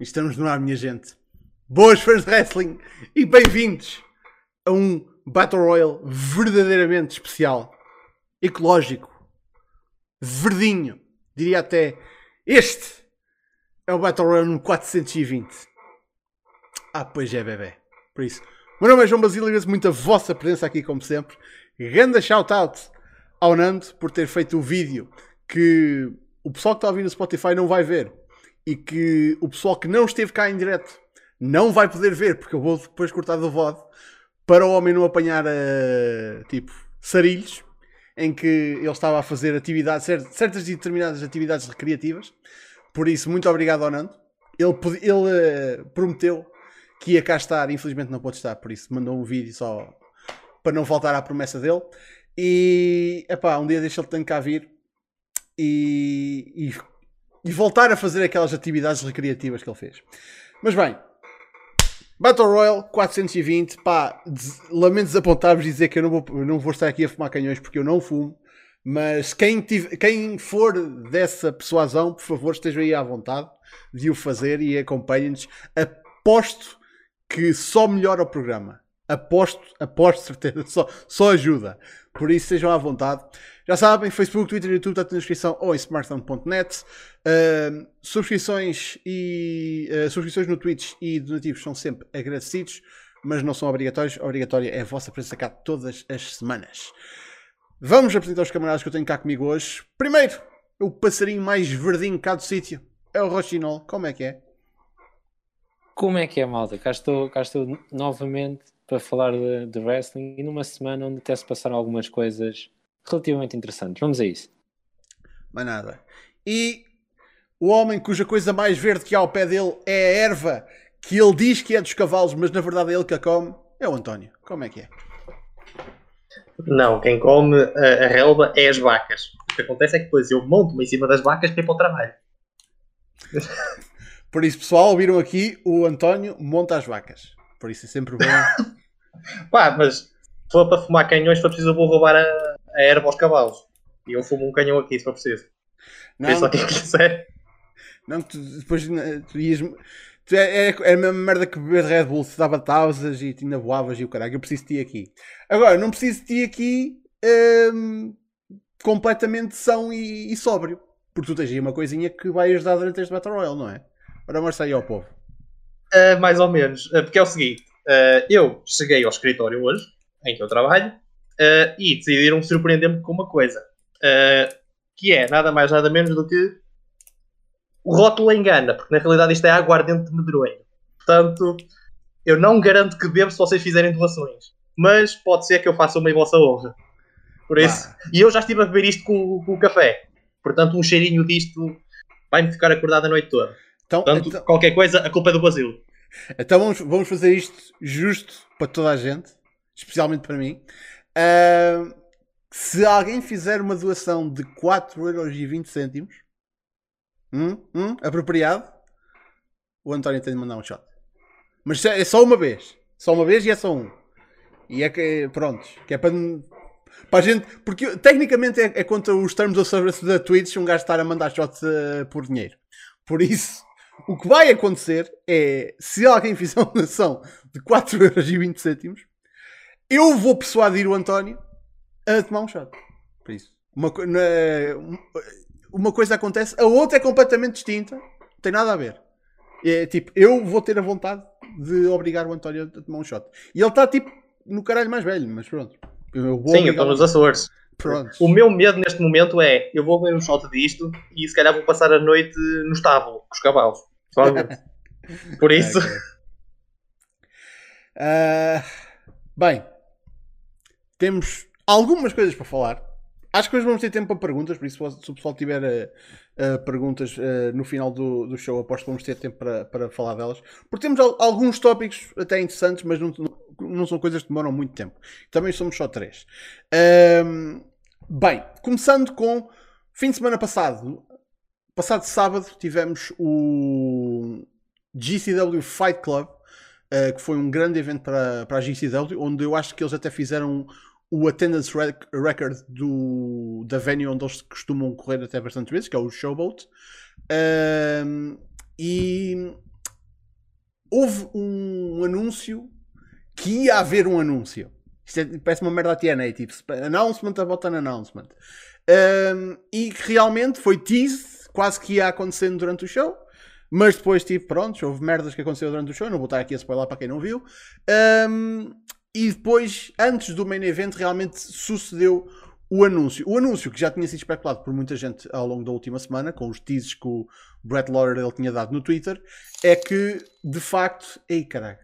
Estamos no ar, minha gente. Boas fãs de wrestling e bem-vindos a um Battle Royale verdadeiramente especial, ecológico, verdinho, diria até. Este é o Battle Royale no 420. Ah, pois é, bebê. Por isso, meu nome é João Basílio e agradeço muito a vossa presença aqui, como sempre. Grande shout-out ao Nando por ter feito o vídeo que o pessoal que está a ouvir no Spotify não vai ver e que o pessoal que não esteve cá em direto não vai poder ver, porque eu vou depois cortar do VOD para o homem não apanhar uh, tipo sarilhos em que ele estava a fazer atividades, certas e determinadas atividades recreativas. Por isso, muito obrigado ao Nando. Ele, ele uh, prometeu que ia cá estar, infelizmente não pode estar, por isso mandou um vídeo só para não faltar à promessa dele. E epá, um dia deixa ele ter cá vir e, e e voltar a fazer aquelas atividades recreativas que ele fez. Mas bem, Battle Royale 420, pá, des lamento desapontar-vos e dizer que eu não, vou, eu não vou estar aqui a fumar canhões porque eu não fumo. Mas quem, quem for dessa persuasão, por favor, esteja aí à vontade de o fazer e acompanhem-nos. Aposto que só melhora o programa. Aposto, aposto certeza, só, só ajuda. Por isso, sejam à vontade. Já sabem, Facebook, Twitter YouTube está na descrição ou em smartphone.net. Uh, subscrições e uh, subscrições no Twitch e donativos são sempre agradecidos, mas não são obrigatórios. Obrigatória é a vossa presença cá todas as semanas. Vamos apresentar os camaradas que eu tenho cá comigo hoje. Primeiro, o passarinho mais verdinho cá do sítio. É o Rochinol. Como é que é? Como é que é, malta? Cá estou, cá estou novamente para falar de, de wrestling e numa semana onde até se passaram algumas coisas relativamente interessantes. Vamos a isso. Mais nada. E o homem cuja coisa mais verde que há ao pé dele é a erva que ele diz que é dos cavalos, mas na verdade é ele que a come, é o António. Como é que é? Não, quem come a, a relva é as vacas. O que acontece é que depois eu monto-me em cima das vacas para ir para o trabalho. Por isso, pessoal, ouviram aqui o António monta as vacas. Por isso é sempre bom. Pá, mas se for para fumar canhões, se for preciso, eu vou roubar a, a erva aos cavalos. E eu fumo um canhão aqui, se for preciso. Não, só quem quiser. Não, tu, depois tu ias. Tu é, é, é a mesma merda que beber Red Bull, se dava pausas e ainda voavas e o caralho. Eu preciso de ti aqui. Agora, não preciso de ti aqui hum, completamente são e, e, sóbrio. Porque tu tens aí uma coisinha que vai ajudar durante este Battle Royale, não é? Ora, mostra aí ao povo. Uh, mais ou menos. Uh, porque é o seguinte: uh, eu cheguei ao escritório hoje, em que eu trabalho, e decidiram surpreender-me com uma coisa. que é nada mais nada menos do que o rótulo engana, porque na realidade isto é aguardente de medronho. Portanto, eu não garanto que bebo se vocês fizerem doações. Mas pode ser que eu faça uma em vossa honra. Por isso. Ah. E eu já estive a beber isto com, com, o café. Portanto, um cheirinho disto vai-me ficar acordado a noite toda. Então, Portanto, então... qualquer coisa, a culpa é do Brasil. Então vamos, vamos fazer isto justo para toda a gente, especialmente para mim. Uh, se alguém fizer uma doação de 4,20€, hum, hum, apropriado, o António tem de mandar um shot. Mas é só uma vez. Só uma vez e é só um. E é que, pronto, que é para, para a gente. Porque tecnicamente é, é contra os termos of service da Twitch um gajo estar a mandar shots uh, por dinheiro. Por isso, o que vai acontecer é se alguém fizer uma doação de 4,20€, eu vou persuadir o António a tomar um shot. Por isso. Uma, uma coisa acontece, a outra é completamente distinta, não tem nada a ver. É tipo, eu vou ter a vontade de obrigar o António a tomar um shot. E ele está tipo no caralho mais velho, mas pronto. Eu Sim, eu estou nos Açores. Pronto. O meu medo neste momento é eu vou ver um shot disto e se calhar vou passar a noite no estábulo com os cavalos. Por isso. Uh, bem, temos algumas coisas para falar. Acho que hoje vamos ter tempo para perguntas, por isso se o pessoal tiver uh, uh, perguntas uh, no final do, do show, aposto que vamos ter tempo para, para falar delas. Porque temos alguns tópicos até interessantes, mas não, não são coisas que demoram muito tempo. Também somos só três. bem, começando com fim de semana passado. Passado sábado tivemos o GCW Fight Club, que foi um grande evento para, para a GCW, onde eu acho que eles até fizeram o attendance rec record do, da venue onde eles costumam correr até bastante vezes, que é o Showboat. Um, e houve um anúncio que ia haver um anúncio. Isto é, parece uma merda TNA, tipo, announcement about an announcement. Um, e que realmente foi tease, quase que ia acontecendo durante o show. Mas depois, tipo, pronto, houve merdas que aconteceram durante o show. Não vou estar aqui a spoiler para quem não viu. Um, e depois, antes do main event, realmente sucedeu o anúncio. O anúncio que já tinha sido especulado por muita gente ao longo da última semana, com os teases que o Brett Lauderdale tinha dado no Twitter, é que, de facto... Ei, caralho.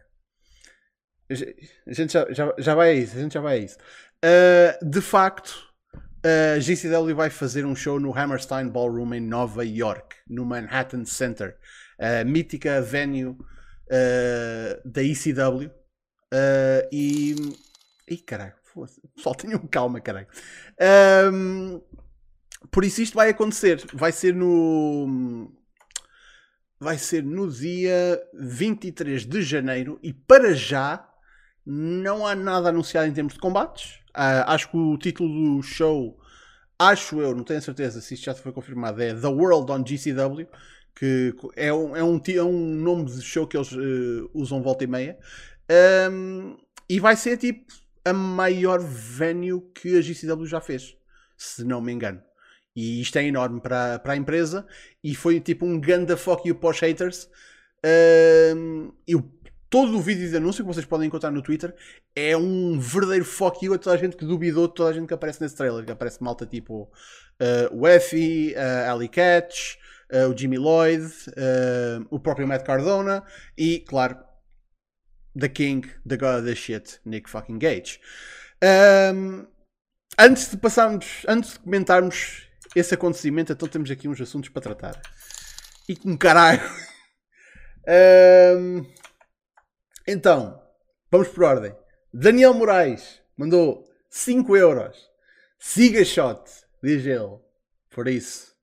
A gente já, já, já vai a isso, a gente já vai a isso. Uh, de facto, a GCW vai fazer um show no Hammerstein Ballroom em Nova York, no Manhattan Center, a mítica venue uh, da ECW. Uh, e. Ih, caralho, pessoal, tenham calma, caralho. Um, por isso, isto vai acontecer. Vai ser no. Vai ser no dia 23 de janeiro e para já não há nada anunciado em termos de combates. Uh, acho que o título do show, acho eu, não tenho certeza se isto já foi confirmado, é The World on GCW, que é um, é um, é um nome de show que eles uh, usam volta e meia. Um, e vai ser tipo a maior venue que a GCW já fez, se não me engano. E isto é enorme para, para a empresa. E foi tipo um ganda fuck you para os haters. Um, todo o vídeo de anúncio que vocês podem encontrar no Twitter é um verdadeiro fuck you a toda a gente que duvidou toda a gente que aparece nesse trailer. Que aparece malta tipo uh, o Effie, uh, Ali Catch, uh, o Jimmy Lloyd, uh, o próprio Matt Cardona e, claro, The King, The God of the Shit, Nick fucking Gage. Um, antes de passarmos, antes de comentarmos esse acontecimento, então temos aqui uns assuntos para tratar. E com caralho. um, Então, vamos por ordem. Daniel Moraes mandou 5 euros. Siga shot, diz ele. Por isso,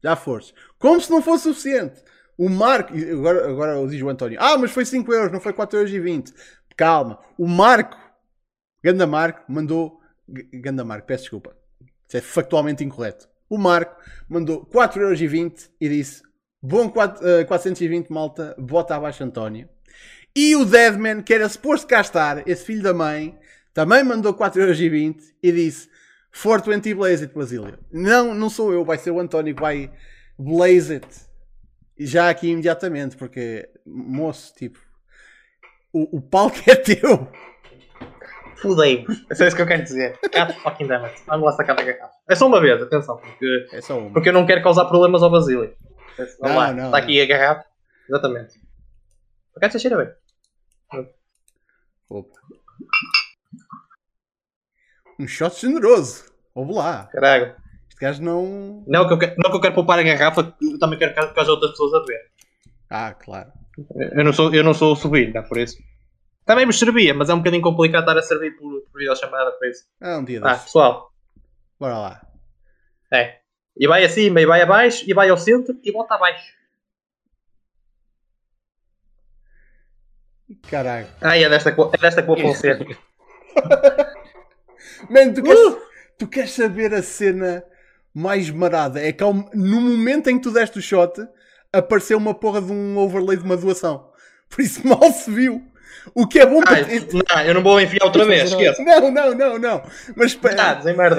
já foste. Como se não fosse suficiente. O Marco, agora, agora diz o António, ah, mas foi 5 euros, não foi 4 euros e 20. Calma. O Marco, Ganda Marco, mandou, Ganda Marco, peço desculpa. Isso é factualmente incorreto. O Marco mandou 4 euros e 20 e disse, bom 4, uh, 420 malta, bota abaixo António. E o Deadman, que era suposto cá estar, esse filho da mãe, também mandou 4,20€ e disse 420 Blaze It, Basílio. Não, não sou eu, vai ser o António que vai Blaze It. Já aqui imediatamente, porque, moço, tipo, o, o palco é teu. Fudei-vos. É só isso que eu quero dizer. God fucking damn it. Vamos lá sacar da garrafa. É só uma vez, atenção, porque, É só uma. porque eu não quero causar problemas ao Basílio. Vamos Não, lá, não, está não. aqui a garrafa. Exatamente. Por acaso cheira bem. Opa. Um shot generoso. Vamos lá. Caralho. Este gajo não. Não que, eu quero, não que eu quero poupar a garrafa, eu também quero que haja outras pessoas a ver. Ah, claro. Eu não sou, eu não sou o sobrinho, não, por isso. Também me servia, mas é um bocadinho complicado estar a servir por, por videochamada, por isso. Ah, um dia Ah, desses. pessoal, Bora lá. é. E vai acima, e vai abaixo, e vai ao centro, e volta abaixo. Caralho. Ah, é desta, é desta que vou. Mano, tu queres, Uh! tu queres saber a cena mais marada? É que ao- no momento em que tu deste o shot, apareceu uma porra de um overlay de uma doação. Por isso mal se viu. O que é bom para. Ah, não, eu não vou enfiar outra vez, esqueça. Não, não, não, não. Mas.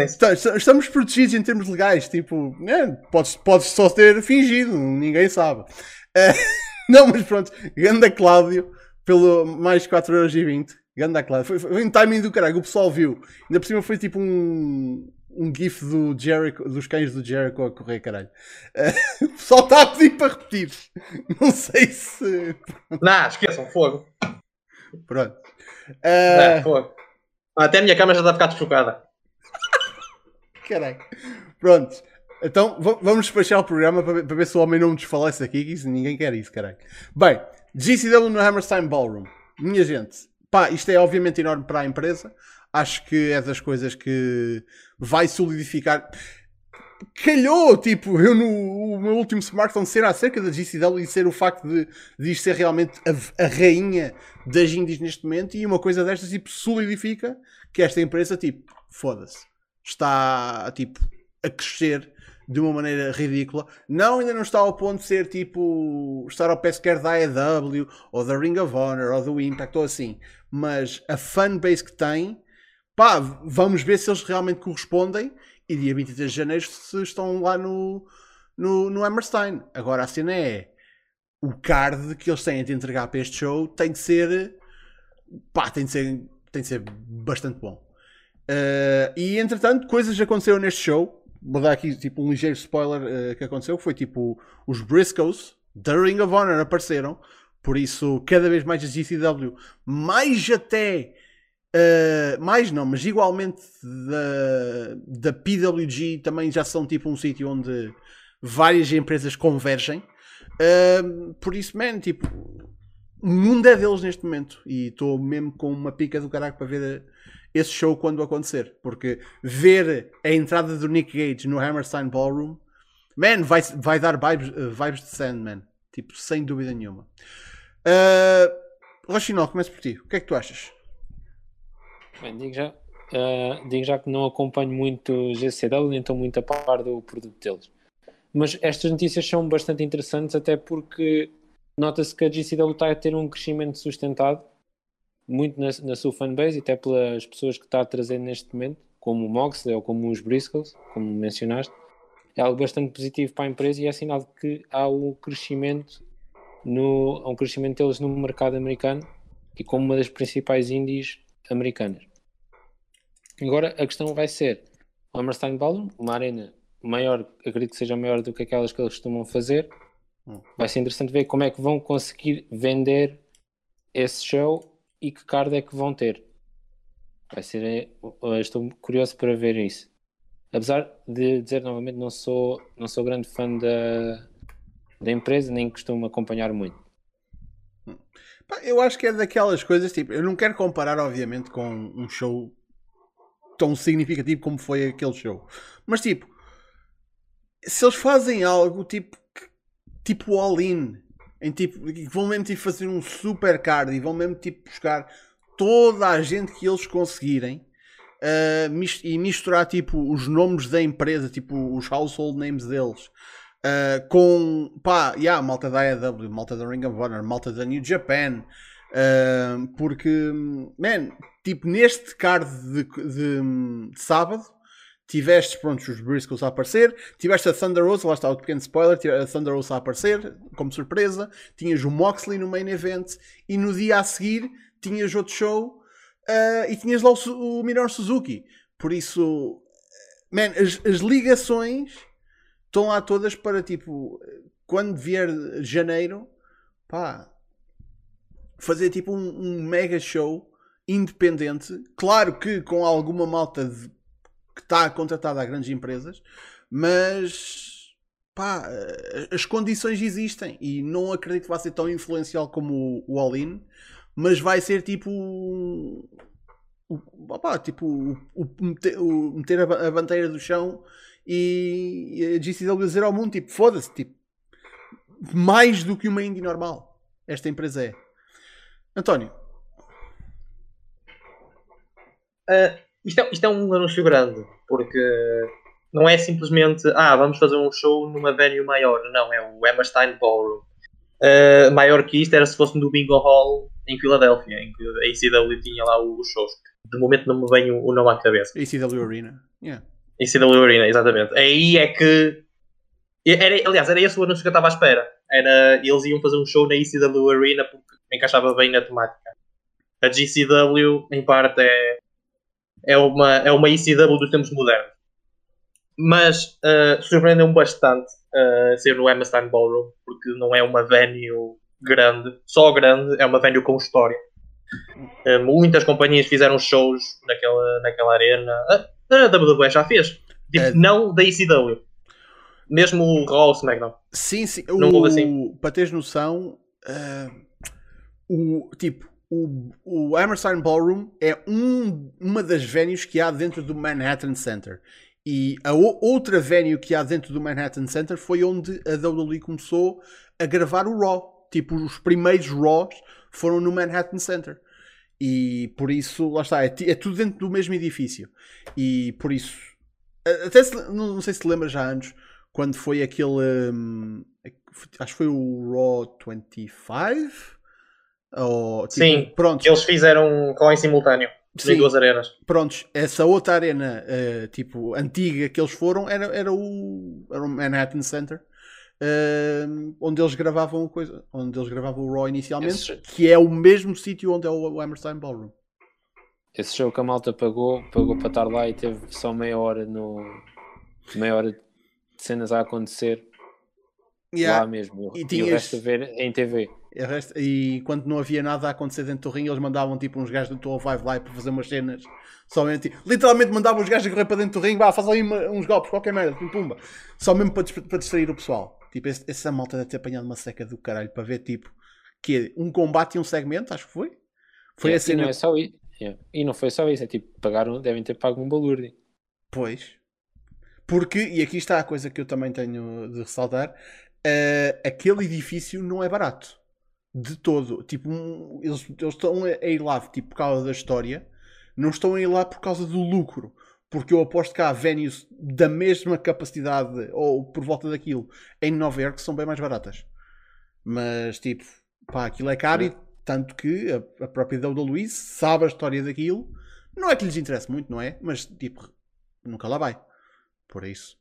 Está- está- Estamos protegidos em termos legais. Tipo, né, podes, podes só ter fingido, ninguém sabe. Eh, não, mas pronto. Ganda Cláudio, pelo mais 4,20€. Ganda Cláudio. Foi, foi um timing do caralho. O pessoal viu. Ainda por cima foi tipo um, um gif do Jericho, dos cães do Jericho a correr, caralho. Eh, o pessoal está a pedir para repetir. Não sei se. Não, esqueçam, fogo. Pronto. Eh, Não, fogo. Ah, Até a minha câmera já está a ficar desfocada. Caralho. Pronto. Então va- vamos despachar o programa para ver, para ver se o homem não nos desfalece aqui, que isso, ninguém quer isso, caralho. Bem, GCW no Hammerstein Ballroom. Minha gente, pá, isto é obviamente enorme para a empresa. Acho que é das coisas que vai solidificar. Calhou, tipo, eu no meu último smartphone ser acerca da GCW e ser o facto de, de isto ser realmente a, a rainha das indies neste momento e uma coisa destas, tipo, solidifica que esta empresa, tipo, foda-se, está, tipo, a crescer de uma maneira ridícula. Não, ainda não está ao ponto de ser tipo estar ao pé sequer da AEW ou da Ring of Honor ou do Impact ou assim. Mas a fanbase que tem, pá, vamos ver se eles realmente correspondem. E dia 23 de janeiro se estão lá no, no, no Hammerstein. Agora a cena é o card que eles têm de entregar para este show tem de ser pá, tem de ser, tem de ser bastante bom. Uh, e entretanto, coisas aconteceram neste show. Vou dar aqui tipo um ligeiro spoiler uh, que aconteceu. Foi tipo os Briscoes da Ring of Honor apareceram. Por isso, cada vez mais a GCW, mais até, uh, mais não, mas igualmente da, da PWG também já são tipo um sítio onde várias empresas convergem. Uh, por isso, man, tipo, o mundo é deles neste momento. E estou mesmo com uma pica do caralho para ver esse show quando acontecer. Porque ver a entrada do Nick Gage no Hammerstein Ballroom, man, vai, vai dar vibes, uh, vibes de Sandman. Tipo, sem dúvida nenhuma. Uh, Rochinol, começo por ti. O que é que tu achas? Bem, digo já, uh, digo já que não acompanho muito GCW, nem estou muito a par do produto deles. Mas estas notícias são bastante interessantes, até porque nota-se que a GCW está a ter um crescimento sustentado muito na, na sua fanbase e até pelas pessoas que está a trazer neste momento, como o Moxley ou como os Briscoes, como mencionaste. É algo bastante positivo para a empresa e é sinal de que há um crescimento no, há um crescimento deles no mercado americano e como uma das principais indies americanas. Agora a questão vai ser o Hammerstein Ballroom, uma arena maior, acredito que seja maior do que aquelas que eles costumam fazer, Hum. Vai ser interessante ver como é que vão conseguir vender esse show e que card é que vão ter. Vai ser. Eh, estou curioso para ver isso. Apesar de dizer novamente, não sou, não sou grande fã da, da empresa, nem costumo acompanhar muito. Eu acho que é daquelas coisas, tipo, eu não quero comparar, obviamente, com um show tão significativo como foi aquele show. Mas, tipo, se eles fazem algo, tipo, tipo all-in. Em tipo, vão mesmo tipo, fazer um super card e vão mesmo tipo buscar toda a gente que eles conseguirem uh, e misturar tipo os nomes da empresa, tipo os household names deles. Uh, com pá, yeah, malta da AEW, malta da Ring of Honor, malta da New Japan, uh, porque, man, tipo, neste card de, de, de sábado, tiveste pronto, os Briscoes a aparecer, tiveste a Thunder Rose, lá está o pequeno spoiler, a Thunder Rose a aparecer como surpresa, tinhas o Moxley no main event e no dia a seguir tinhas outro show uh, e tinhas lá o, o Minoru Suzuki. Por isso, man, as, as ligações estão lá todas para tipo, quando vier janeiro, pá, fazer tipo um, um mega show independente, claro que com alguma malta de que está contratada a grandes empresas, mas pá, as condições existem e não acredito que vá ser tão influencial como o, All-In, mas vai ser tipo o, opá, tipo o, o, meter a, a bandeira do chão e, a GCW dizer ao mundo tipo foda-se, tipo mais do que uma indie normal esta empresa é. António. Uh, isto é, isto é um anúncio grande, porque não é simplesmente, ah, vamos fazer um show numa venue maior. Não, é o Hammerstein Ballroom. Uh, maior que isto era se fosse no Bingo Hall em Filadélfia, em que a ECW tinha lá os shows. De momento não me vem o, nome à cabeça. ECW Arena. Yeah. ECW Arena, exatamente. Aí é que. Era, aliás, era esse o anúncio que eu estava à espera. Era, eles iam fazer um show na ECW Arena porque encaixava bem na temática. A GCW, em parte, é é uma, é uma ECW dos tempos modernos. Mas uh, surpreendeu-me bastante uh, ser no Hammerstein Ballroom, porque não é uma venue grande, só grande, é uma venue com história. Uh, muitas companhias fizeram shows naquela, naquela arena. A, a WWE já fez. Tipo, é... Não da ECW. Mesmo o Raw SmackDown. Sim, sim. Não o, assim. Para teres noção, uh, o, tipo, o, o Ballroom é um, uma das venues que há dentro do Manhattan Center. E a outra venue que há dentro do Manhattan Center foi onde a WWE começou a gravar o Raw. Tipo, os primeiros Raws foram no Manhattan Center. E por isso, lá está, é, é tudo dentro do mesmo edifício. E por isso, até se, não, não sei se te lembras já antes, quando foi aquele. hum, acho que foi o Raw 25. Ou, tipo, Sim, prontos, Eles fizeram com em simultâneo. Sim. Duas arenas. prontos, essa outra arena eh, tipo antiga que eles foram era, era, o, era o Manhattan Center. eh, onde eles gravavam a coisa, onde eles gravavam o Raw inicialmente, Esse- que é o mesmo sítio onde é o Hammerstein Ballroom. Esse show que a malta pagou, pagou para estar lá e teve só meia hora no. meia hora de cenas a acontecer Yeah. lá mesmo. E E, tinhas- o resto a ver em TV. E, quando não havia nada a acontecer dentro do ringue, eles mandavam tipo uns gajos do 205 lá para fazer umas cenas. Somente, tipo, literalmente mandavam os gajos a correr para dentro do ringue, vá, faz ali uma- uns golpes, qualquer merda, pum, pumba. Só mesmo para, para distrair o pessoal. Tipo, esse- essa malta deve ter apanhado uma seca do caralho para ver, tipo, que é um combate e um segmento, acho que foi. Foi Yeah, a cena. E não é só isso. Yeah. E não foi só isso, é tipo, pagaram, devem ter pago um balúrdio. Pois. Porque, e aqui está a coisa que eu também tenho de ressaltar, eh, aquele edifício não é barato. De todo. Tipo, um- eles, eles estão a ir lá tipo, por causa da história, não estão a ir lá por causa do lucro. Porque eu aposto que há venues da mesma capacidade ou por volta daquilo em Nova York que são bem mais baratas. Mas, tipo, pá, aquilo é caro e tanto que a, a própria WWE sabe a história daquilo. Não é que lhes interesse muito, não é? Mas, tipo, nunca lá vai. Por isso.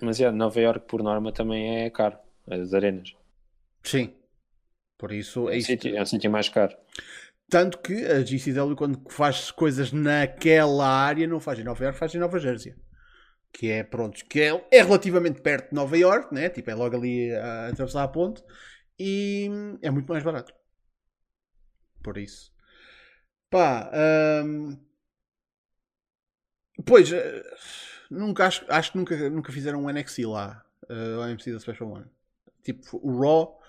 Mas yeah, Nova York por norma também é caro, as arenas. Sim. Por isso É um sítio, é um sítio mais caro. Tanto que a GCW, quando faz coisas naquela área, não faz em Nova York, faz em Nova Jersey. Que é, pronto, que é, é relativamente perto de Nova York, né? Tipo, é logo ali a atravessar a ponte. E é muito mais barato. Por isso. Pá, hum, Pois, eh, nunca acho, acho que nunca, nunca fizeram um NXT lá, uh, o MC da Special One. Tipo, o Raw,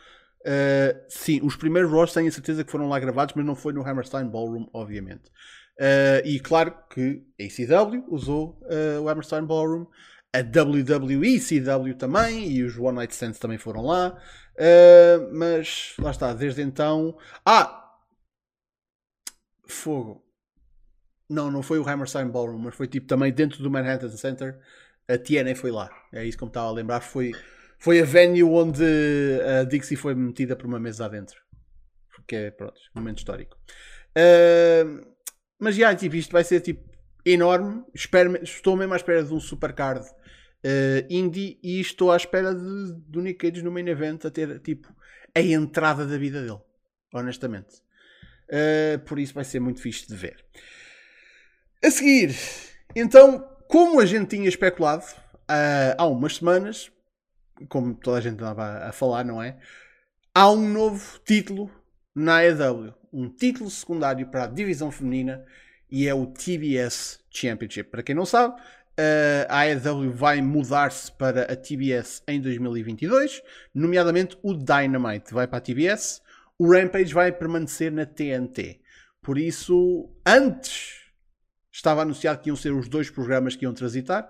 eh, sim, os primeiros Raws tenho a certeza que foram lá gravados, mas não foi no Hammerstein Ballroom, obviamente. Eh, e claro que a ECW usou eh, o Hammerstein Ballroom, a WWE CW também, e os One Night Stands também foram lá. Mas lá está, desde então. Ah! Fogo. Não, não foi o Hammerstein Ballroom, mas foi tipo também dentro do Manhattan Center. A TNA foi lá. É isso que me estava a lembrar. Foi, foi a venue onde a Dixie foi metida por uma mesa adentro. Porque é, pronto, momento histórico. Uh, mas já, tipo, isto vai ser tipo enorme. Espero, estou mesmo à espera de um supercard uh, indie e estou à espera de, do Nick Cage no main event a ter tipo a entrada da vida dele. Honestamente. Uh, por isso vai ser muito fixe de ver. A seguir, então, como a gente tinha especulado uh, há umas semanas, como toda a gente andava a falar, não é? Há um novo título na AEW. Um título secundário para a divisão feminina e é o TBS Championship. Para quem não sabe, uh, a AEW vai mudar-se para a TBS em 2022, nomeadamente o Dynamite vai para a TBS, o Rampage vai permanecer na TNT. Por isso, antes estava anunciado que iam ser os dois programas que iam transitar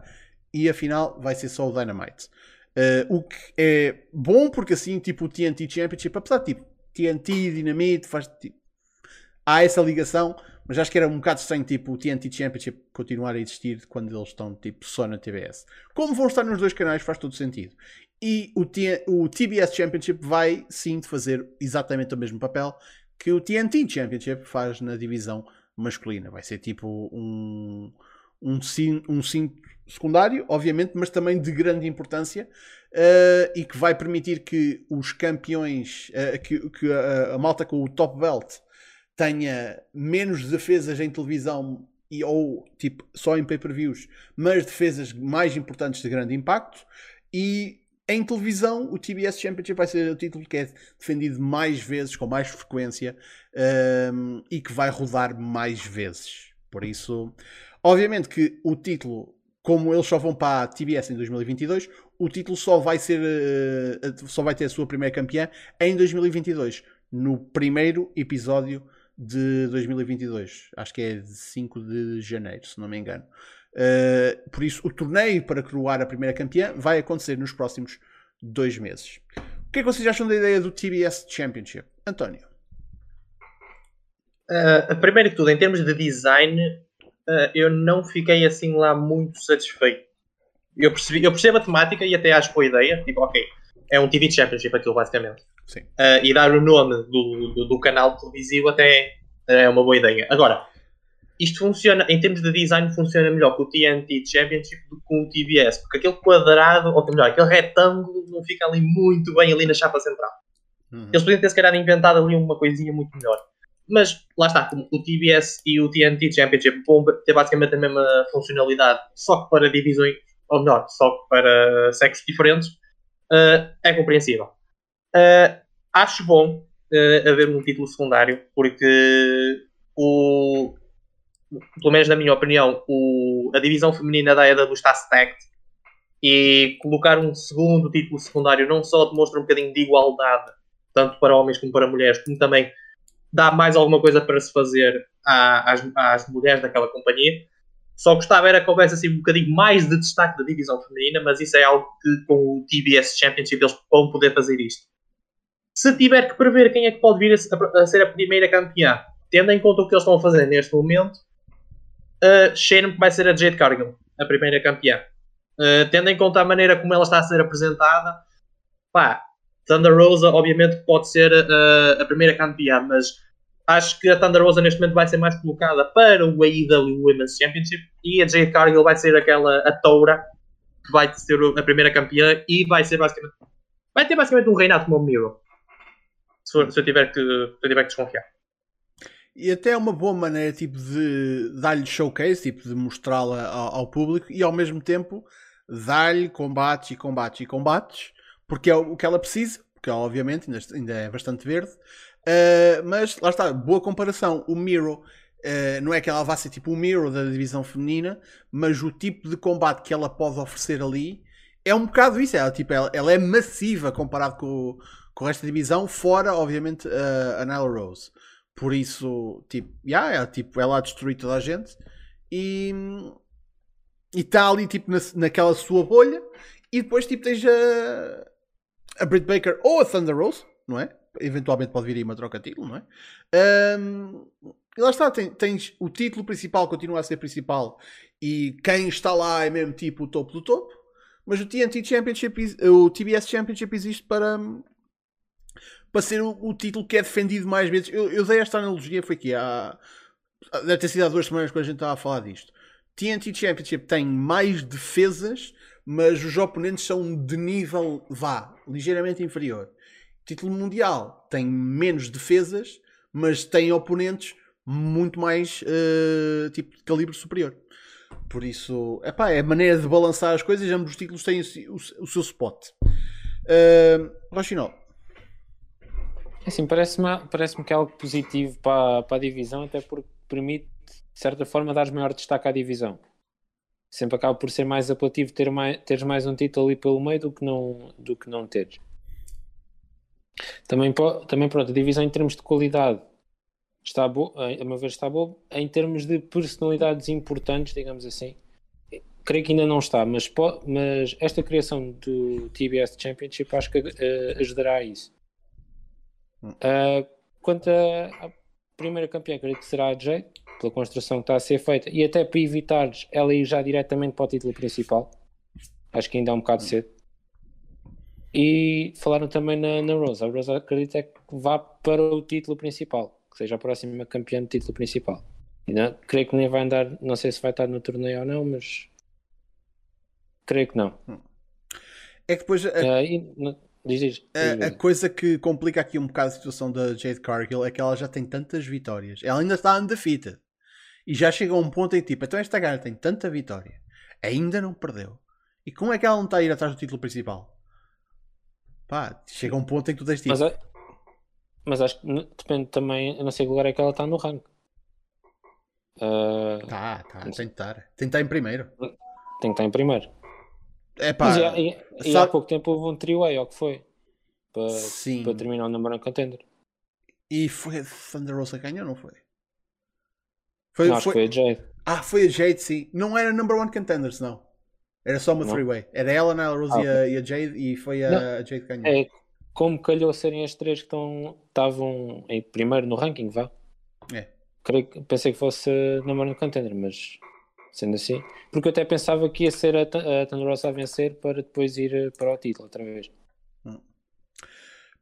e afinal vai ser só o Dynamite. Uh, o que é bom porque assim, tipo, o TNT Championship, apesar de tipo, TNT, Dynamite, faz tipo, há essa ligação, mas acho que era um bocado estranho, tipo, o TNT Championship continuar a existir quando eles estão, tipo, só na TBS. Como vão estar nos dois canais, faz todo sentido. E o, T o TBS Championship vai, sim, fazer exatamente o mesmo papel que o TNT Championship faz na divisão masculina. Vai ser, tipo, um, um, um cinto secundário, obviamente, mas também de grande importância uh, e que vai permitir que os campeões, uh, que, que a, a, malta com o top belt tenha menos defesas em televisão e, ou tipo só em pay-per-views, mas defesas mais importantes de grande impacto e em televisão o TBS Championship vai ser o título que é defendido mais vezes, com mais frequência um, e que vai rodar mais vezes. Por isso, obviamente que o título como eles só vão para a TBS em 2022, o título só vai ser uh, só vai ter a sua primeira campeã em 2022, no primeiro episódio de 2022. Acho que é de 5 de janeiro, se não me engano. Uh, por isso, o torneio para coroar a primeira campeã vai acontecer nos próximos dois meses. O que é que vocês acham da ideia do TBS Championship? António? Uh, primeiro que tudo, em termos de design, eu não fiquei assim lá muito satisfeito. eu, percebi, eu percebo a temática e até acho boa ideia. Tipo, ok, é um TV Championship aquilo basicamente. Sim. Uh, e dar o nome do, do, do, canal televisivo até é uma boa ideia. Agora, isto funciona, em termos de design, funciona melhor com o TNT Championship do que com o TBS, porque aquele quadrado, ou melhor, aquele retângulo não fica ali muito bem ali na chapa central. Uhum. Eles podiam ter se calhar inventado ali uma coisinha muito melhor. Mas lá está, o TBS e o TNT Championship vão ter basicamente a mesma funcionalidade, só que para divisões, ou melhor, só que para sexos diferentes, uh, é compreensível. Uh, acho bom uh, haver um título secundário, porque o, pelo menos na minha opinião, o, a divisão feminina da EW está stacked e colocar um segundo título secundário não só demonstra um bocadinho de igualdade, tanto para homens como para mulheres, como também dá mais alguma coisa para se fazer às, às mulheres daquela companhia. Só gostava era que houvesse assim um bocadinho mais de destaque da divisão feminina, mas isso é algo que com o TBS Championship eles vão poder fazer isto. Se tiver que prever quem é que pode vir a, a ser a primeira campeã, tendo em conta o que eles estão a fazer neste momento, uh, cheiro-me que vai ser a Jade Cargill, a primeira campeã. Uh, tendo em conta a maneira como ela está a ser apresentada, pá, Thunder Rosa obviamente pode ser uh, a primeira campeã, mas acho que a Thunder Rosa neste momento vai ser mais colocada para o AEW Women's Championship e a Jade Cargill vai ser aquela a toura que vai ser a primeira campeã e vai ser basicamente vai ter basicamente um reinado como o Miro se, se, eu tiver que, se eu tiver que desconfiar e até é uma boa maneira tipo de dar-lhe showcase, tipo de mostrá-la ao, ao, público e ao mesmo tempo dar-lhe combates e combates e combates porque é o que ela precisa, porque ela, obviamente ainda, ainda é bastante verde. Uh, mas lá está, boa comparação. O Miro uh, não é que ela vá ser tipo o Miro da divisão feminina, mas o tipo de combate que ela pode oferecer ali é um bocado isso. Ela, tipo, ela, ela é massiva comparado com, com esta divisão, fora, obviamente, uh, a Nyla Rose. Por isso, tipo, yeah, é, tipo, ela a destruir toda a gente e está ali tipo na, naquela sua bolha e depois tipo tens a, a Britt Baker ou a Thunder Rose, não é? Eventualmente pode vir aí uma troca de título, não é? Um, e lá está, tens, tens, o título principal, continua a ser principal, e quem está lá é mesmo tipo o topo do topo, mas o TNT Championship, o TBS Championship existe para, para ser o, o título que é defendido mais vezes. Eu, eu dei esta analogia, foi aqui há. Deve ter sido há duas semanas quando a gente estava a falar disto. TNT Championship tem mais defesas mas os oponentes são de nível, vá, ligeiramente inferior. Título mundial tem menos defesas, mas tem oponentes muito mais uh, tipo de calibre superior. Por isso, epá, é a maneira de balançar as coisas. Ambos os títulos têm o, o, o seu spot. Uh, Rochinol. É assim, parece-me parece que é algo positivo para, para a divisão, até porque permite, de certa forma, dar maior destaque à divisão sempre acaba por ser mais apelativo ter mais, teres mais um título ali pelo meio do que não, do que não teres. Também, também pronto, a divisão em termos de qualidade está boa, a meu ver está boa, em termos de personalidades importantes, digamos assim, creio que ainda não está, mas, mas esta criação do TBS Championship acho que uh, ajudará a isso. Uh, quanto à primeira campeã, creio que será a Jade, pela construção que está a ser feita e até para evitares ela ir já diretamente para o título principal. Acho que ainda é um bocado cedo. E falaram também na, na Rose. A Rose acredita que vá para o título principal, que seja a próxima campeã do título principal. E não, creio que nem vai andar, não sei se vai estar no torneio ou não, mas creio que não. É que depois. A... Uh, e, Diz, diz, diz, a, a, coisa que complica aqui um bocado a situação da Jade Cargill é que ela já tem tantas vitórias. Ela ainda está undefeated. E já chega a um ponto em que tipo, então esta gara tem tanta vitória, ainda não perdeu. E como é que ela não está a ir atrás do título principal? Pá, chega a um ponto em que tu tens tipo. Mas, é, mas acho que depende também, eu não sei que lugar é que ela está no rank. Uh, tá, tá, tem que estar. Tem que estar em primeiro. Tem que estar em primeiro. É pá. Mas já, e, e há pouco tempo houve um trio-way, ou que foi? Para, para terminar o number one contender. E foi a Thunder Rosa que ganhou, não foi? Foi, não, foi... foi a Jade. Ah, foi a Jade, sim. Não era number one contenders, não. Era só uma three-way. Era ela, a Rose ah, e, a, Jade e foi a, a Jade que ganhou. É como calhou serem as três que estão, estavam em primeiro no ranking, vá. É. Creio, pensei que fosse number one contender, mas Sendo assim. Porque eu até pensava que ia ser a, a Thunder Rosa a vencer para depois ir eh, para o título outra vez.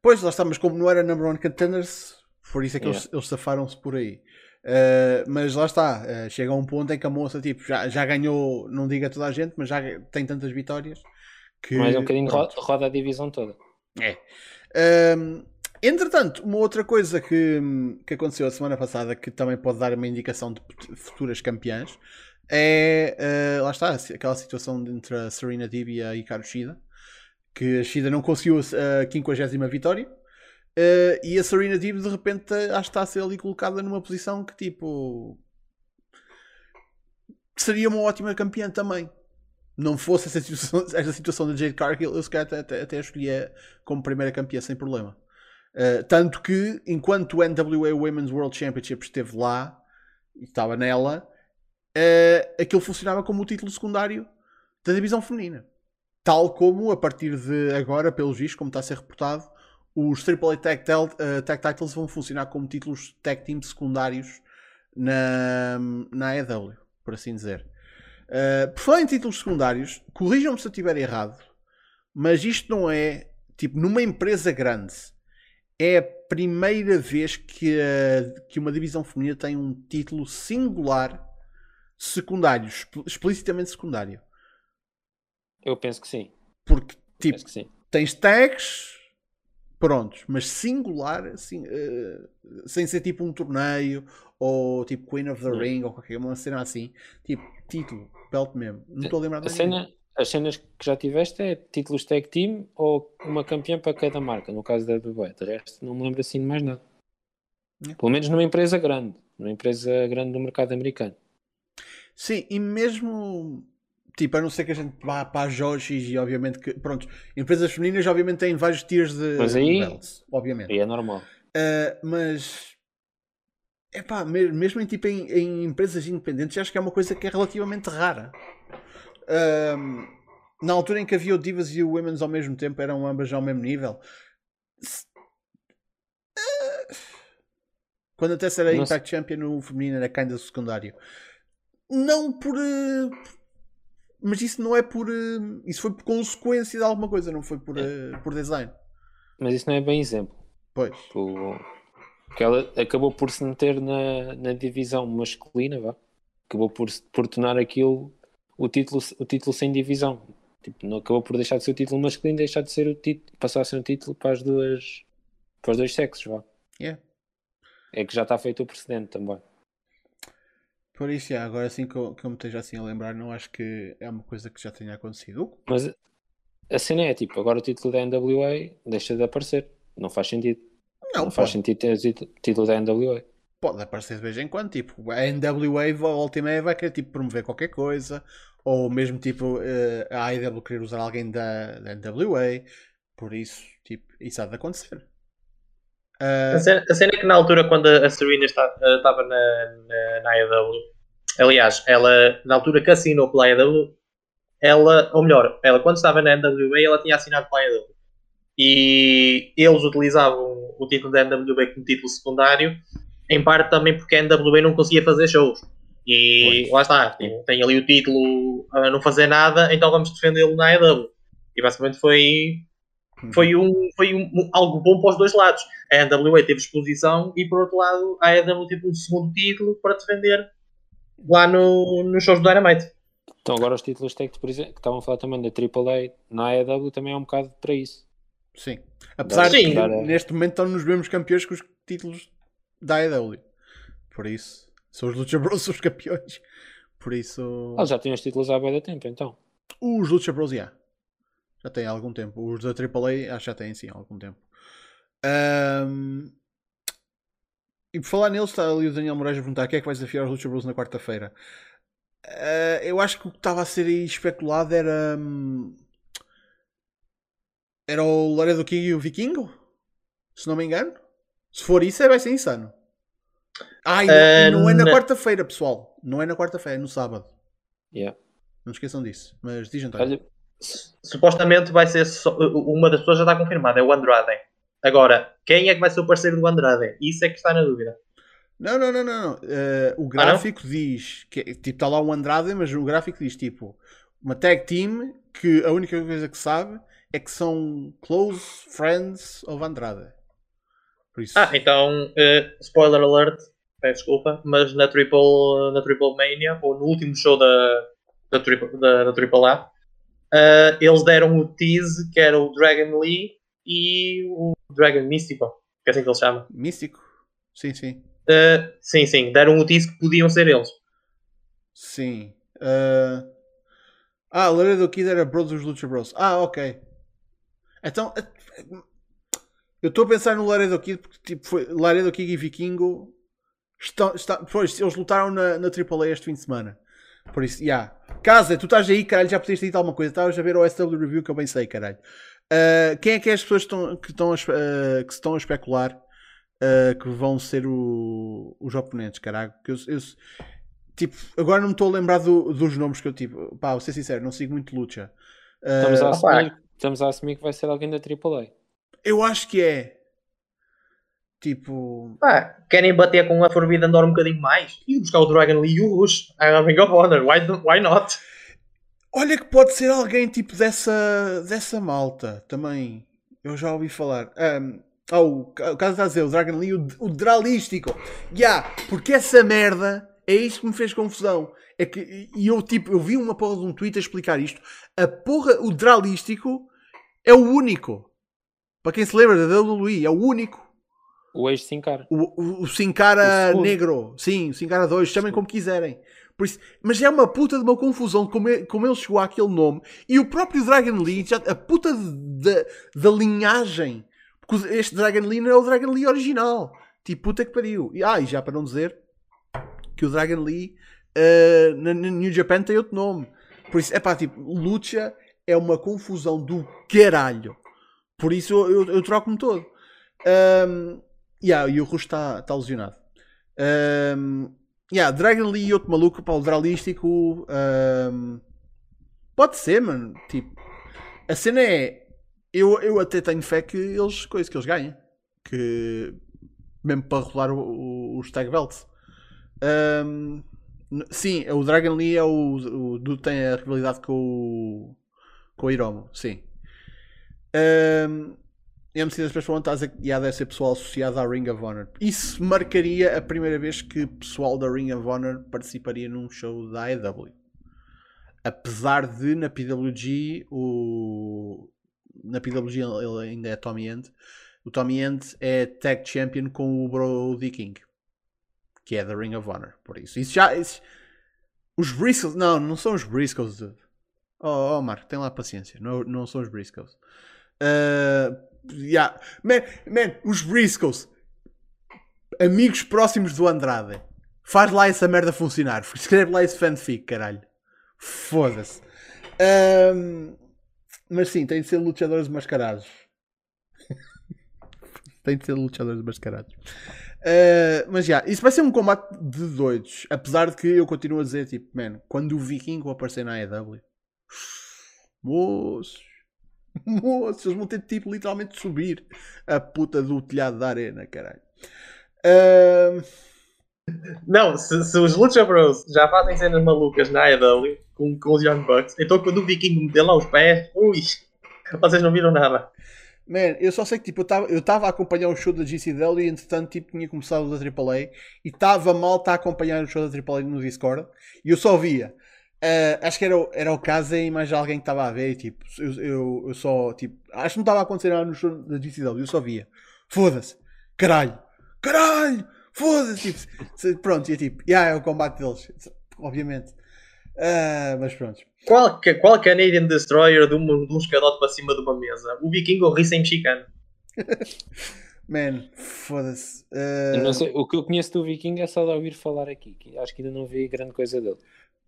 Pois, lá está, mas como não era number one contenders, por isso é que eles, eles safaram-se por aí. Uh, mas lá está, uh, chega a um ponto em que a moça tipo, já, já ganhou, não diga toda a gente, mas já tem tantas vitórias que. Mais um bocadinho ro- roda a divisão toda. É. Um, entretanto, uma outra coisa que, que aconteceu a semana passada que também pode dar uma indicação de futuras campeãs é uh, lá está, aquela situação entre a Serena Deeb e a Hikaru Shida que a Shida não conseguiu a 50 vitória uh, e a Serena Deeb de repente acho que está a ser ali colocada numa posição que tipo seria uma ótima campeã também não fosse essa situação, essa situação da Jade Cargill, eu se calhar até, até, até escolhia como primeira campeã sem problema. Uh, tanto que, enquanto o NWA Women's World Championship esteve lá, e estava nela, uh, aquilo funcionava como o título secundário da divisão feminina. Tal como, a partir de agora, pelos vistos, como está a ser reportado, os AAA Tag, uh, tag Titles vão funcionar como títulos tag team secundários na, na AEW, por assim dizer. Uh, por falar em títulos secundários, corrijam-me se eu estiver errado, mas isto não é tipo numa empresa grande. É a primeira vez que, a- que uma divisão feminina tem um título singular secundário, expl- explicitamente secundário. Eu penso que sim. Porque tipo, sim. tens tags prontos, mas singular assim, eh, sem ser tipo um torneio ou tipo Queen of the Sim. Ring ou qualquer uma cena assim, tipo título, belt mesmo. Não estou a lembrar de A cena, as cenas que já tiveste é títulos tag team ou uma campeã para cada marca, no caso da WWE. De resto, não me lembro assim de mais nada. É. Pelo menos numa empresa grande. Numa empresa grande do mercado americano. Sim, e mesmo tipo, a não ser que a gente vá para as Joshis e obviamente que, pronto, empresas femininas obviamente têm vários tiers de, Mas aí- belts, obviamente. E é normal. Uh, mas epá, me- mesmo em, tipo, em, em empresas independentes, acho que é uma coisa que é relativamente rara. Um, na altura em que havia o Divas e o Women's ao mesmo tempo, eram ambas ao mesmo nível. Uh, Quando até era Impact Champion, o feminino era kinda secundário. Não por. Mas isso não é por. uh, isso foi por consequência de alguma coisa, não foi por, uh, por design. Mas isso não é bem exemplo. Pois. Porque ela acabou por se meter na, na divisão masculina, vá. Acabou por, por tornar aquilo o título, o título sem divisão. Tipo, não acabou por deixar de ser o título masculino, deixar de ser o título, passar a ser um título para as duas para os dois sexos, vá. Yeah. É que já está feito o precedente também. Por isso, agora assim que eu, que eu me esteja assim a lembrar, não acho que é uma coisa que já tenha acontecido. Mas a cena é tipo, agora o título da NWA deixa de aparecer. Não faz sentido. Não, Não, faz sentido ter o título- da NWA. pode aparecer de vez em quando. Tipo, a NWA volta e meia vai querer tipo, promover qualquer coisa, ou mesmo tipo eh, a AEW querer usar alguém da, da NWA. Por isso, tipo, isso há de acontecer. Ah, A cena, a cena é que na altura, quando a Serena eh, estava na, na, na AEW, aliás, ela, na altura que assinou pela AEW, ela, ou melhor, ela quando estava na NWA, ela tinha assinado pela AEW. E eles utilizavam o título da NWA como título secundário, em parte também porque a NWA não conseguia fazer shows. E Pois. lá está, tem, tem ali o título a não fazer nada, então vamos defendê-lo na AEW. E basicamente foi, foi, um, foi um, algo bom para os dois lados. A NWA teve exposição e, por outro lado, a AEW teve um segundo título para defender lá no, nos shows do Dynamite. Então agora os títulos tech, por exemplo, que estavam a falar também da AAA na AEW também é um bocado para isso. Sim. Apesar de Sim. que Dar- neste momento estão nos mesmos campeões que os títulos da AEW. Por isso, são os Lucha Bros os campeões. Por isso. Ah, já tinha os títulos há bem da tempo, então. Os Lucha Bros, já. Já tem algum tempo. Os da AAA, acho que já têm sim algum tempo. Ahm, E por falar neles, está ali o Daniel Moraes a perguntar quem é que vai desafiar os Lucha Bros na quarta-feira. Ah, eu acho que o que estava a ser aí especulado era. hum, Era o Laredo King e o Vikingo? Se não me engano. Se for isso, é- vai ser insano. Ah, e não, não é na na- quarta-feira, pessoal. Não é na quarta-feira, é no sábado. Yeah. Não esqueçam disso. Mas diz António. Olha, Supostamente vai ser só- uma das pessoas já está confirmada, é o Andrade. Agora, quem é que vai ser o parceiro do Andrade? Isso é que está na dúvida. Não, não, não, não. Eh, o gráfico diz que tipo está lá o Andrade, mas o gráfico diz tipo uma tag team que a única coisa que sabe é que são close friends of Andrade. Ah, então, eh, spoiler alert, peço desculpa, mas na Triple, na Triple Mania, ou no último show da, da, Triple, da, da Triple A, eh, eles deram o tease que era o Dragon Lee e o Dragon Mystico, que é assim que ele se chama. Místico? Sim, sim. Eh, sim, sim, deram o tease que podiam ser eles. Sim. Uh... Ah, Laredo Kid era bro dos Lucha Bros. Ah, ok. Então, eu estou a pensar no Laredo Kid porque tipo, foi Laredo Kid e Vikingo estão, está, pois, eles lutaram na, na AAA este fim de semana. Por isso, já. Yeah. Casa, tu estás aí, caralho, já podias ter dito alguma coisa. Estavas a ver o SW Review que eu bem sei, caralho. Uh, quem é que é as pessoas que estão, que estão, a, uh, que estão a especular uh, que vão ser o, os oponentes, caralho? Que eu, eu, tipo, agora não me estou a lembrar do, dos nomes que eu tipo. Pá, vou ser sincero, não sigo muito luta. Estamos, a assumir, estamos a assumir que vai ser alguém da AAA. Eu acho que é. Tipo. Pá, querem bater com a Forbidden Door um bocadinho mais e buscar o Dragon Lee e o Rush. I Ring of Honor. Why, why not? Olha que pode ser alguém tipo dessa, dessa malta também. Eu já ouvi falar. Um, oh, o caso está a dizer, o Dragon Lee, o, o Dralístico. Yeah, porque essa merda é isto que me fez confusão. É que, e eu tipo, eu vi uma porra de um tweet a explicar isto. A porra, o Dralístico é o único. Para quem se lembra da WWE, é o único. O ex Sincara. O, o, o Sincara Negro. Sim, o Sincara 2. Chamem como quiserem. Por isso, mas é uma puta de uma confusão como ele, como ele chegou àquele nome. E o próprio Dragon Lee, já, a puta da, da linhagem. Porque este Dragon Lee não é o Dragon Lee original. Tipo, puta que pariu. E, ah, e já para não dizer que o Dragon Lee uh, na, na, New Japan tem outro nome. Por isso, é pá, tipo, lucha é uma confusão do caralho. Por isso eu, eu, eu troco-me todo. Um, yeah, e o Rush está tá lesionado. Um, yeah, Dragon Lee e outro maluco para o Dralístico. Um, pode ser, mano. Tipo, a cena é. Eu, eu até tenho fé que eles, coisa, que eles ganhem. Que mesmo para rolar os tag belts. Um, sim, o Dragon Lee é o, o, tem a rivalidade com o com o Hiromo, sim. Um, MC das pessoas está a dizer que já deve ser pessoal associado à Ring of Honor. Isso marcaria a primeira vez que pessoal da Ring of Honor participaria num show da AEW. Apesar de na PWG o na PWG ele ainda é Tommy End. O Tommy End é Tag Champion com o Brody King, que é da Ring of Honor. Por isso, isso já isso, os Briscoes, não, não são os Briscoes. Oh, oh Marco, tem lá paciência. Não, não são os Briscoes. Uh, yeah. man, man, os Briscoes, amigos próximos do Andrade, faz lá essa merda funcionar. Escreve lá esse fanfic, caralho. Foda-se. Um, mas sim, tem de ser lutadores mascarados. tem de ser lutadores mascarados. Uh, mas já, yeah, isso vai ser um combate de doidos. Apesar de que eu continuo a dizer, tipo, man, quando o Viking aparecer na AEW, moços, Moço, eles vão ter tipo literalmente subir a puta do telhado da arena, caralho. Uh... Não, se, se, os Lucha Bros já fazem cenas malucas na AEW com, com os Young Bucks, então quando o Viking me deu lá os pés, ui, vocês não viram nada. Man, eu só sei que tipo, eu estava a acompanhar o show da GCW e entretanto tipo, tinha começado o da AAA e estava mal a acompanhar o show da AAA no Discord e eu só via Uh, acho que era, era o caso e mais alguém que estava a ver. Tipo, eu, eu, eu, só, tipo, acho que não estava a acontecer nada no show da GCW. Eu só via, foda-se, caralho, caralho, foda-se. Tipo, pronto, e é tipo, yeah, é o combate deles, obviamente. Uh, mas pronto. Qual, qual Canadian Destroyer de um, de um escadote para cima de uma mesa? O Viking ou o Rissem mexicano? Man, foda-se. Uh... O que eu conheço do Viking é só de ouvir falar aqui. Que acho que ainda não vi grande coisa dele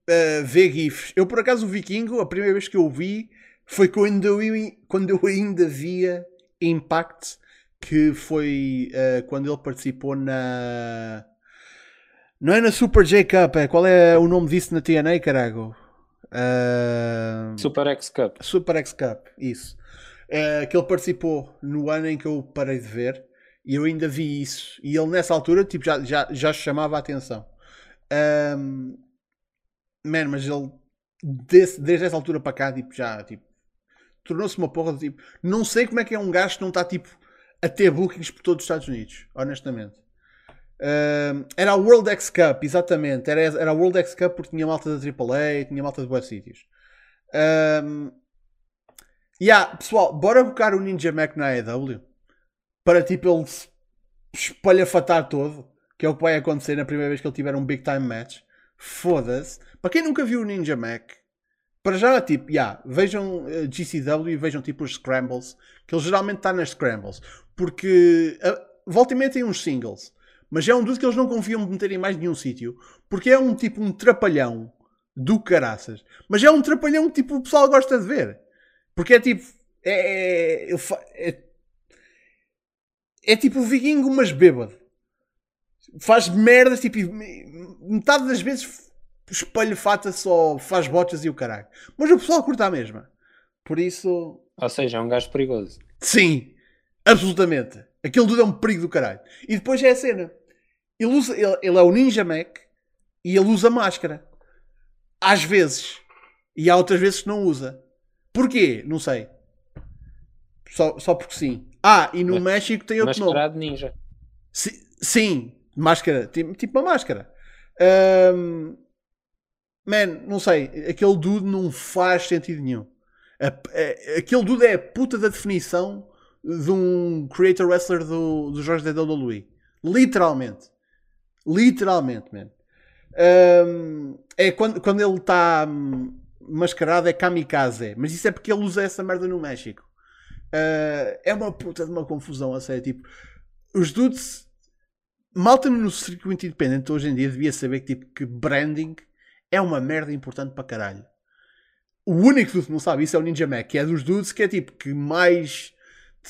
uh, ver GIFs. Eu, por acaso, o Vikingo, a primeira vez que eu vi foi quando eu, quando eu ainda via Impact, que foi uh, quando ele participou na. Não é na Super J Cup, é? Qual é o nome disso na TNA, carago? Uh... Super X Cup. Super X Cup, isso. Uh, que ele participou no ano em que eu parei de ver. E eu ainda vi isso. E ele nessa altura tipo, já, já, já chamava a atenção. Um, man, mas ele desde, desde essa altura para cá tipo, já tipo, tornou-se uma porra de tipo. Não sei como é que é um gajo que não está tipo a ter bookings por todos os Estados Unidos, honestamente. Um, era a World X Cup, exatamente. Era, era a World X Cup porque tinha malta da AAA, tinha malta de boas sítios. Um, yeah, pessoal, bora buscar o Ninja Mac na AEW para tipo ele espalhafatar todo, que é o que vai acontecer na primeira vez que ele tiver um big time match. Foda-se. Para quem nunca viu o Ninja Mac, para já, tipo, yeah, vejam uh, GCW e vejam tipo os Scrambles, que ele geralmente está nas Scrambles, porque uh, volta e meia tem uns singles, mas é um dos que eles não confiam meter em mais nenhum sítio, porque é um tipo um trapalhão do caraças, mas é um trapalhão que tipo, o pessoal gosta de ver, porque é tipo, é, é, é, é tipo o vikingo, mas bêbado. Faz merdas, tipo, metade das vezes espalhafata só faz botas e o caralho. Mas o pessoal curta a mesma. Por isso. Ou seja, é um gajo perigoso. Sim, absolutamente. Aquele dude é um perigo do caralho. E depois é a cena. Ele, usa, ele, ele é o Ninja Mac e ele usa máscara. Às vezes. E há outras vezes que não usa. Porquê? Não sei. Só, só porque sim. Ah, e no Mas, México tem outro nome. Mascarado ninja. Si, sim, máscara. Tipo uma máscara. Um, Man, não sei. Aquele dude não faz sentido nenhum. aquele dude é a puta da definição de um creator wrestler do, do Jorge da WWE. Literalmente. Literalmente, man. Um, é quando, quando ele está mascarado é kamikaze. Mas isso é porque ele usa essa merda no México. Uh, é uma puta de uma confusão a sério. Tipo, os dudes. Malta no circuito independente hoje em dia devia saber que, tipo, que branding é uma merda importante para caralho. O único dude que não sabe isso é o Ninja Mac, que é dos dudes que é tipo que mais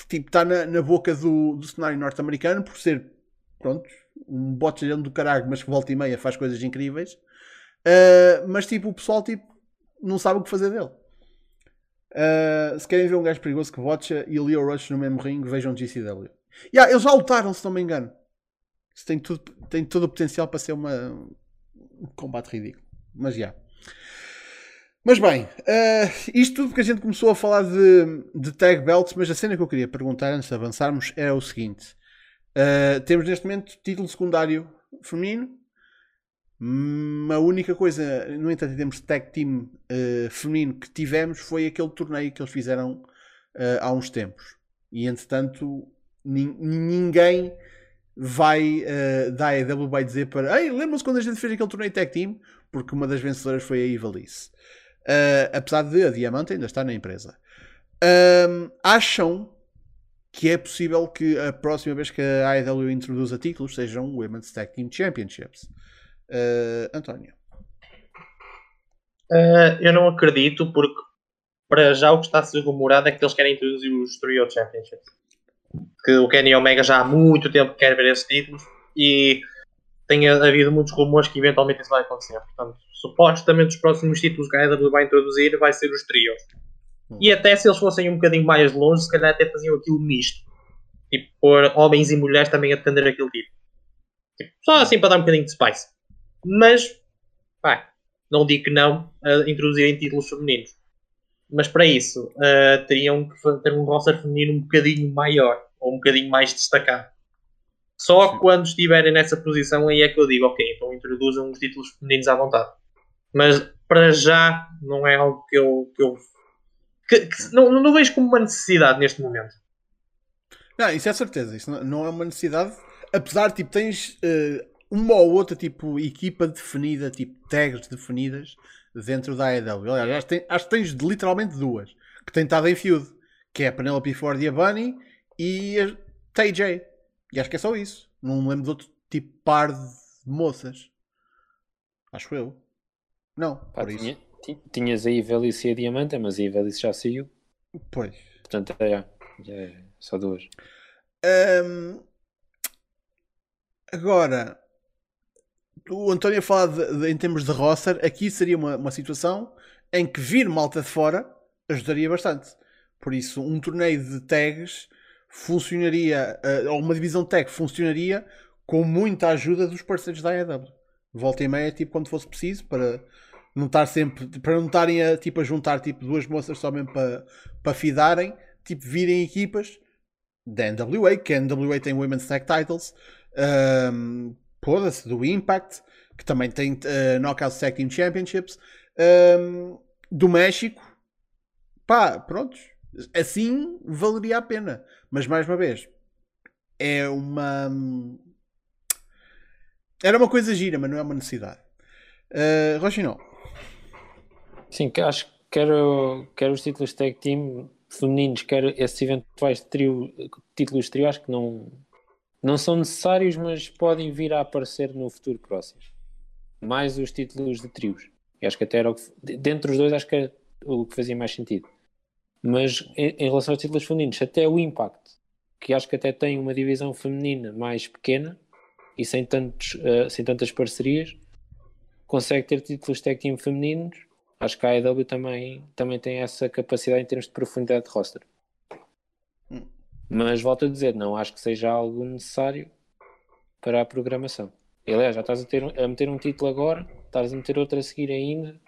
tipo está na, na boca do, do cenário norte-americano por ser pronto, um botelhão do caralho, mas que volta e meia faz coisas incríveis. Uh, mas tipo, o pessoal tipo, não sabe o que fazer dele. Uh, se querem ver um gajo perigoso que botcha e o Leo Rush no mesmo ringue, vejam GCW. Yeah, eles já lutaram, se não me engano. Isso tem, tudo, tem todo o potencial para ser uma, um combate ridículo. Mas já. Mas bem, uh, isto tudo porque a gente começou a falar de, de tag belts, mas a cena que eu queria perguntar antes de avançarmos era o seguinte: uh, temos neste momento título secundário feminino. Hum, a única coisa, no entanto, em termos de tag team uh, feminino que tivemos foi aquele torneio que eles fizeram há uns tempos. E entretanto, ninguém vai uh, da AEW vai dizer para ei, lembram-se quando a gente fez aquele torneio tag team? porque uma das vencedoras foi a Ivalice. Uh, apesar de a Diamante ainda estar na empresa. Um, acham que é possível que a próxima vez que a AEW introduza títulos sejam Women's Tag Team Championships? Uh, António. Uh, eu não acredito, porque para já o que está a ser rumorado é que eles querem introduzir os Trio Championships. Que o Kenny Omega já há muito tempo quer ver esses títulos e tem havido muitos rumores que eventualmente isso vai acontecer. Portanto, supostamente os próximos títulos que a AEW vai introduzir vai ser os trios. Hum. E até se eles fossem um bocadinho mais longe, se calhar até faziam aquilo misto. Tipo, pôr homens e mulheres também a defender aquele título. Tipo, só assim para dar um bocadinho de spice. Mas, pá, não digo que não a introduzirem títulos femininos. Mas para isso, uh, teriam que ter um roster feminino um bocadinho maior, ou um bocadinho mais destacado. Só Sim. quando estiverem nessa posição aí é que eu digo, ok, então introduzam os títulos femininos à vontade. Mas para já não é algo que eu, que eu que, que não, não vejo como uma necessidade neste momento. Não, isso é certeza, isso não, não é uma necessidade. Apesar, tipo, tens uh, uma ou outra tipo equipa definida, tipo tags definidas dentro da AEW. Aliás, acho, acho que tens literalmente duas que têm estado em feud, que é a Penelope Ford e a Bunny e a TJ. E acho que é só isso. Não me lembro de outro tipo par de moças. Acho eu. Não, Pá, por tinha, isso. Tinhas aí Velhice e a Diamante, mas a Velhice já saiu. Pois. Portanto, é, já é só duas. Um, agora, o António a falar de, de, em termos de roster, aqui seria uma, uma situação em que vir malta de fora ajudaria bastante. Por isso, um torneio de tags funcionaria, uh, ou uma divisão tech funcionaria com muita ajuda dos parceiros da AEW. Volta e meia, tipo, quando fosse preciso, para não estar sempre, para não estarem a, tipo, a juntar tipo, duas moças só mesmo para, para fidarem, tipo, virem equipas da NWA, que a NWA tem Women's Tag Titles, um, se do Impact, que também tem uh, Knockout Tag Team Championships, um, do México, pá, prontos, assim valeria a pena. Mas mais uma vez, é uma. Era uma coisa gira, mas não é uma necessidade. Uh, Rochinol. Sim, acho que quer, quer os títulos tag team femininos, quer esses eventuais trio, títulos trio, acho que não, não são necessários, mas podem vir a aparecer no futuro próximo. Mais os títulos de trios. E acho que até era o que, dentre os dois, acho que era o que fazia mais sentido. Mas em, em relação aos títulos femininos, até o Impact, que acho que até tem uma divisão feminina mais pequena e sem, tantos, uh, sem tantas parcerias, consegue ter títulos tag team femininos. Acho que a AEW também, também tem essa capacidade em termos de profundidade de roster. Hum. Mas volto a dizer, não acho que seja algo necessário para a programação. Aliás, já estás a, ter, a meter um título agora, estás a meter outro a seguir ainda,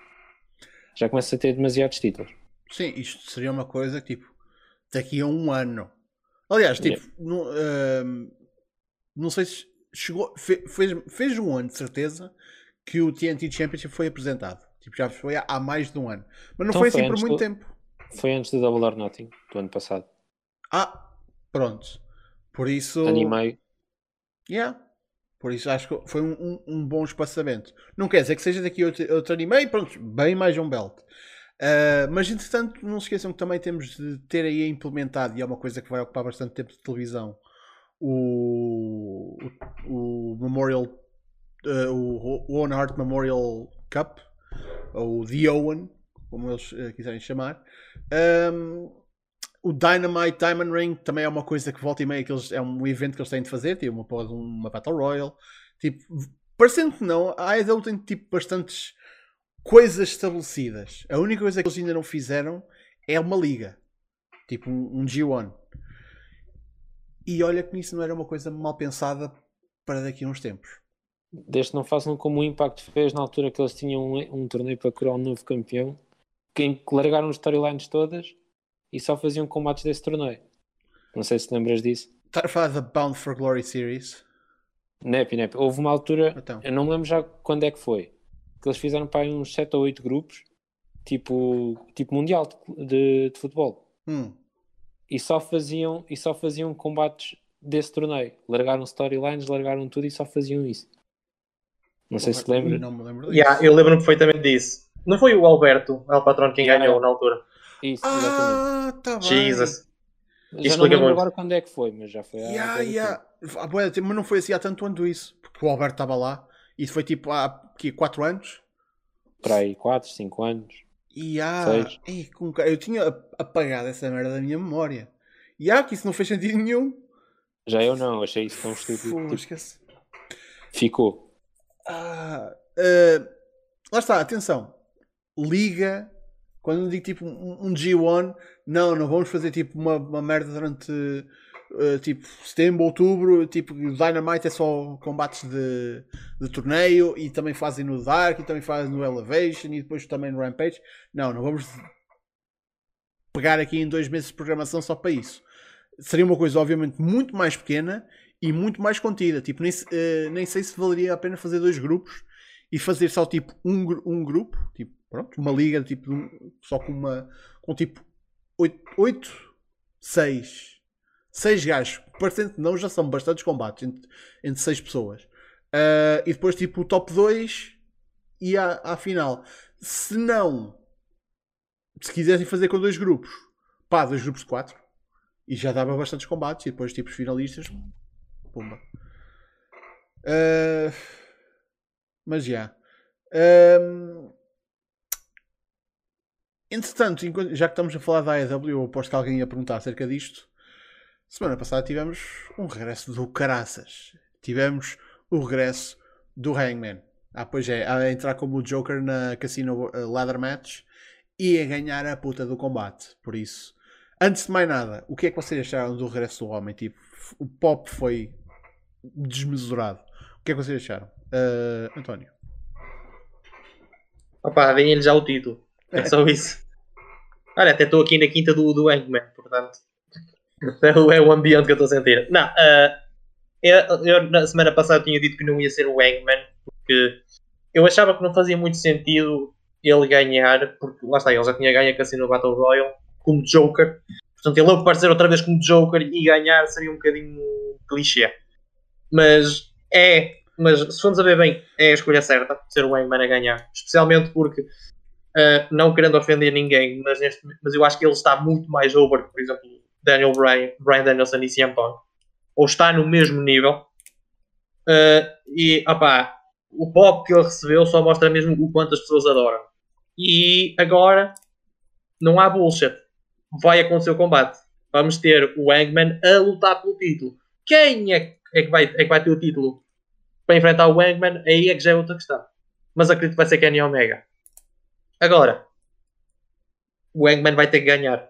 já começa a ter demasiados títulos. Sim, isto seria uma coisa que, tipo, daqui a um ano. Aliás, tipo, yeah. não, uh, não sei se chegou, fez, fez um ano de certeza que o TNT Championship foi apresentado. Tipo, já foi há, há mais de um ano. Mas não então foi assim por muito do, tempo. Foi antes do Double or Nothing, do ano passado. Ah, pronto. Por isso. Animei. Yeah. Por isso acho que foi um, um, um, bom espaçamento. Não quer dizer que seja daqui outro, outro anime, pronto, bem mais um belt. Uh, mas entretanto, não se esqueçam que também temos de ter aí implementado, e é uma coisa que vai ocupar bastante tempo de televisão, o, o, o Memorial, uh, o Owen Hart Memorial Cup, ou The Owen, como eles uh, quiserem chamar. Um, o Dynamite Diamond Ring também é uma coisa que volta e meia que eles, é um evento que eles têm de fazer, tipo uma, uma Battle Royale. Tipo, parecendo que não, a AEW tem tipo bastantes coisas estabelecidas. A única coisa que eles ainda não fizeram é uma liga. Tipo um, um G1. E olha que isso não era uma coisa mal pensada para daqui a uns tempos. Desde que não façam como o Impact fez na altura que eles tinham um, um torneio para curar um novo campeão, que largaram as storylines todas e só faziam combates desse torneio. Não sei se lembras disso. Está a falar da Bound for Glory Series? Nep, nep. Houve uma altura, então. eu não me lembro já quando é que foi, que eles fizeram para uns 7 ou 8 grupos, tipo, tipo mundial de, de futebol. Hum. E só faziam e só faziam combates desse torneio. Largaram storylines, largaram tudo e só faziam isso. Não sei se lembra. Não me lembro disso. Yeah, eu lembro-me perfeitamente disso. Não foi o Alberto, o Patrão, quem yeah, ganhou na altura? Isso, ah, tá Jesus. Já isso não lembro muito. agora quando é que foi, mas já foi yeah, yeah. Ah, mas não foi assim há tanto ano isso, porque o Alberto estava lá. Isso foi tipo há 4 anos? Para aí, 4, 5 anos. E há. Ei, com... Eu tinha apagado essa merda da minha memória. E há que isso não fez sentido nenhum. Já eu não, achei isso tão estúpido. Tipo, ficou. Ah, uh, lá está, atenção. Liga. Quando eu digo tipo um, um G1, não, não vamos fazer tipo uma, uma merda durante uh, tipo setembro, outubro, tipo Dynamite é só combates de, de torneio e também fazem no Dark e também fazem no Elevation e depois também no Rampage. Não, não vamos pegar aqui em dois meses de programação só para isso. Seria uma coisa obviamente muito mais pequena e muito mais contida. Tipo, nem, uh, nem sei se valeria a pena fazer dois grupos e fazer só tipo um, um grupo, tipo, pronto, uma liga tipo só com uma com tipo 8, 8 6 seis gajos, parecendo que não, já são bastantes combates entre, entre seis pessoas. Uh, e depois, tipo, o top 2 e à, à final. Se não, se quisessem fazer com dois grupos, pá, dois grupos de quatro, e já dava bastantes combates, e depois, tipo, os finalistas, pumba. Uh, mas já. Um, entretanto, já que estamos a falar da AEW, eu aposto que alguém ia perguntar acerca disto. Semana passada tivemos um regresso do Caraças. Tivemos o regresso do Hangman. Ah, pois é, a entrar como Joker na Casino eh, Ladder Match e a ganhar a puta do combate. Por isso, Antes de mais nada, o que é que vocês acharam do regresso do homem? Tipo, o pop foi desmesurado. O que é que vocês acharam? Ah, António. Opá, deem-lhe já o título. É só isso. Olha, até estou aqui na quinta do, do Hangman, portanto. É o, ambiente que eu estou a sentir. Não, ah, eu, eu na semana passada tinha dito que não ia ser o Hangman, porque eu achava que não fazia muito sentido ele ganhar, porque lá está, ele já tinha ganho a Cassino Battle Royale como Joker. Portanto, ele aparecer outra vez como Joker e ganhar seria um bocadinho clichê. Mas é, mas se formos a ver bem, é a escolha certa, ser o Hangman a ganhar. Especialmente porque, uh, não querendo ofender ninguém, mas, neste, mas eu acho que ele está muito mais over, por exemplo, Daniel Bryan, Brian Danielson e CM Punk. Ou está no mesmo nível. Uh, e, opá, o pop que ele recebeu só mostra mesmo o quanto as pessoas adoram. E agora, não há bullshit. Vai acontecer o combate. Vamos ter o Hangman a lutar pelo título. Quem é, é, que, vai, é que vai ter o título para enfrentar o Hangman? Aí é que já é outra questão. Mas acredito que vai ser Kenny Omega. Agora, o Hangman vai ter que ganhar.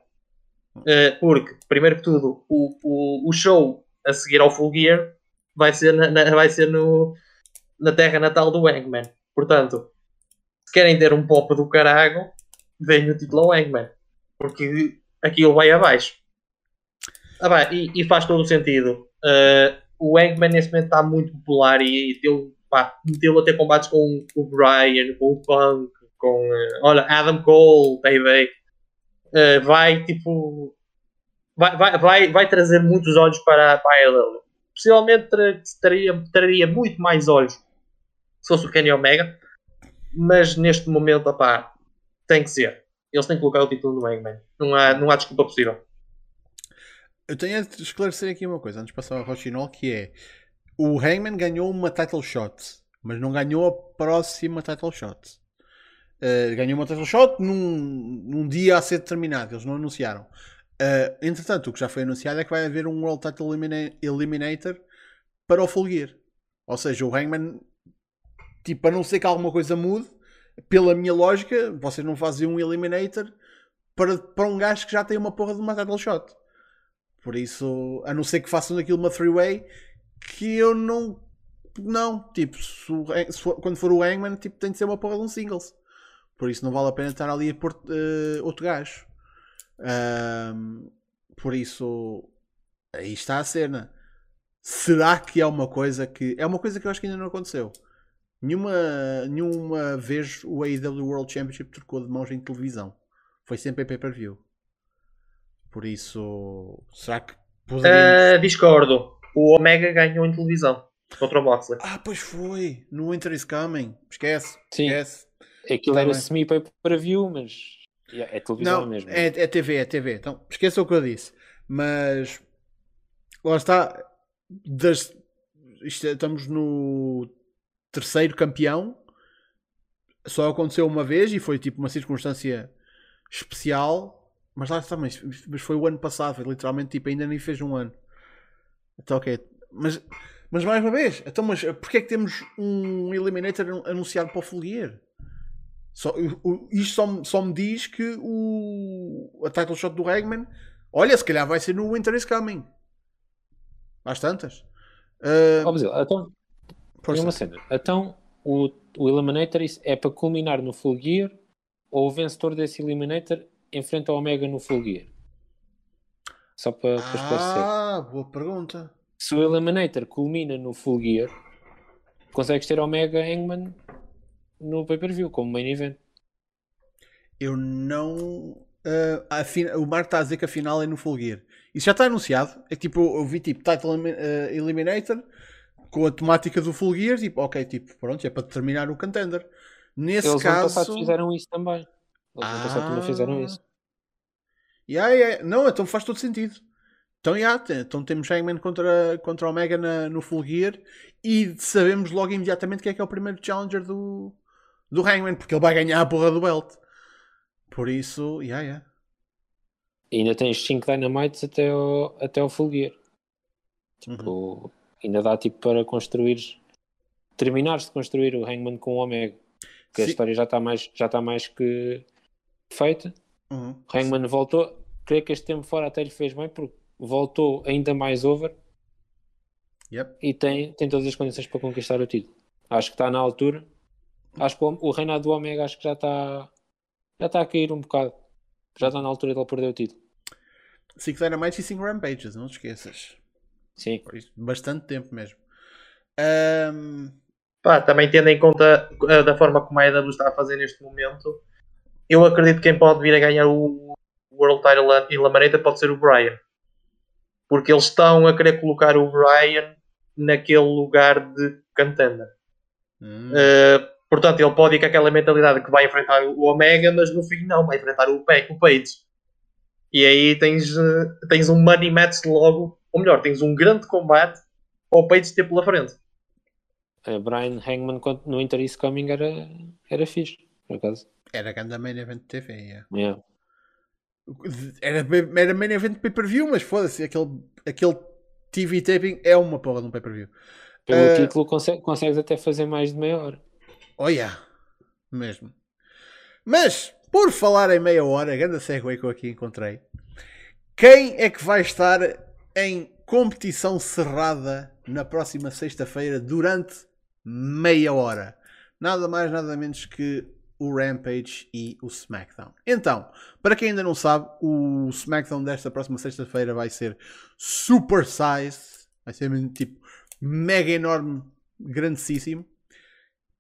Uh, porque, primeiro que tudo, o, o, o show a seguir ao Full Gear vai ser, na, na- vai ser no, na terra natal do Hangman. Portanto, se querem ter um pop do carago, deem o título ao Hangman. Porque aquilo vai abaixo. Ah, pá, e, e faz todo o sentido. Uh, o Eggman neste momento está muito popular e, e teve, pá, meteu a ter combates com o Brian, com o Punk, com uh, olha, Adam Cole, Baby. Uh, vai tipo. Vai, vai, vai, vai trazer muitos olhos para, para a AEW. Possivelmente tra- traria, traria muito mais olhos se fosse o Kenny Omega, mas neste momento, opá, tem que ser. Eles têm que colocar o título no Eggman. Não há, não há desculpa possível. Eu tenho a esclarecer aqui uma coisa antes de passar ao Rochinol, que é o Hangman ganhou uma title shot, mas não ganhou a próxima title shot. Uh, ganhou uma title shot num, num dia a ser determinado, eles não anunciaram. Uh, entretanto, o que já foi anunciado é que vai haver um World Title Elimina- Eliminator para o Full Gear. Ou seja, o Hangman, tipo, a não ser que alguma coisa mude, pela minha lógica, vocês não fazem um Eliminator para, para um gajo que já tem uma porra de uma title shot. Por isso, a não ser que façam daquilo uma three-way, que eu não. Não, tipo, se o se quando for o Hangman, tipo, tem de ser uma porra de um singles. Por isso não vale a pena estar ali a pôr eh, outro gajo. Por isso, aí está a cena. Será que é uma coisa que. É uma coisa que eu acho que ainda não aconteceu. Nenhuma, nenhuma vez o AEW World Championship trocou de mãos em televisão. Foi sempre em pay-per-view. Por isso, será que poderia. Ah, discordo. O Omega ganhou em televisão contra o Moxley. Ah, pois foi! No Winter is Coming. Esquece. Sim. Esquece. Aquilo Tá era bem. semi-pay-per-view, mas yeah, é televisão Não, mesmo. é, é TV, é TV. Então, esqueça o que eu disse. Mas lá está. Das, é- estamos no terceiro campeão. Só aconteceu uma vez e foi tipo uma circunstância especial. Mas lá está, mas, mas foi o ano passado, literalmente tipo, ainda nem fez um ano. Então, ok. Mas, mas mais uma vez, então, mas porquê é que temos um Eliminator anunciado para o Full Gear? Só, o- isto só, me- só me diz que o, a title shot do Hagman, olha, se calhar vai ser no Winter is Coming. Às tantas. Ah, Basílio, então, uma cena. Então, o, o Eliminator é para culminar no Full Gear ou o vencedor desse Eliminator enfrenta o Omega no Full Gear? Só para, para esclarecer. ah, boa pergunta. Se o Eliminator culmina no Full Gear, consegues ter Omega Hangman no pay-per-view como main event. Eu não. ah, a fin- O Marco está a dizer que a final é no Full Gear. Isso já está anunciado. É tipo, eu vi tipo Title ah, Eliminator com a temática do Full Gear. Tipo, ok, tipo, pronto, é para determinar o contender. Nesse Eles caso. passado fizeram isso também. Eles passado também fizeram isso. Yeah, yeah. Não, então faz todo sentido. Então, yeah, então temos Hangman contra, contra Omega na, no Full Gear e sabemos logo imediatamente quem é que é o primeiro challenger do, do Hangman, porque ele vai ganhar a porra do belt. Por isso, yeah, yeah. E ainda tens 5 Dynamites até ao, até ao Full Gear. Uhum. Tipo, ainda dá tipo para construir, terminares de construir o Hangman com o Omega. Porque a Sim. história já está mais, já está mais que feita. Uhum. Hangman voltou. creio que este tempo fora até lhe fez bem porque voltou ainda mais over Yep. e tem, tem todas as condições para conquistar o título. Acho que está na altura. Acho que o, o reinado do Omega acho que já está já está a cair um bocado. Já está na altura de ele perder o título. 5 Dynamites e 5 Rampages, não te esqueças. Sim. Por isso, Bastante tempo mesmo. Ahm, Pá, também tendo em conta uh, da forma como a EW está a fazer neste momento, eu acredito que quem pode vir a ganhar o World Title e Lamareta pode ser o Brian. Porque eles estão a querer colocar o Brian naquele lugar de contender. hum, Uh, portanto, ele pode ir com aquela mentalidade que vai enfrentar o Omega, mas no fim não, vai enfrentar o, Pa- o Page. E aí tens, uh, tens um money match logo, ou melhor, tens um grande combate ao Page ter pela frente. A Brian Hangman quando- no Inter is Coming era, era fixe, por acaso. Era grande main event de TV. yeah. Yeah. Era, era main event de pay-per-view, mas foda-se, aquele, aquele TV taping é uma porra de um pay-per-view. Pelo Eh, título consegue, consegues até fazer mais de meia hora. Oh yeah, mesmo. Mas, por falar em meia hora, grande segue que eu aqui encontrei. Quem é que vai estar em competição cerrada na próxima sexta-feira durante meia hora? Nada mais, nada menos que o Rampage e o SmackDown. Então, para quem ainda não sabe, o SmackDown desta próxima sexta-feira vai ser super size, vai ser tipo mega enorme, grandíssimo.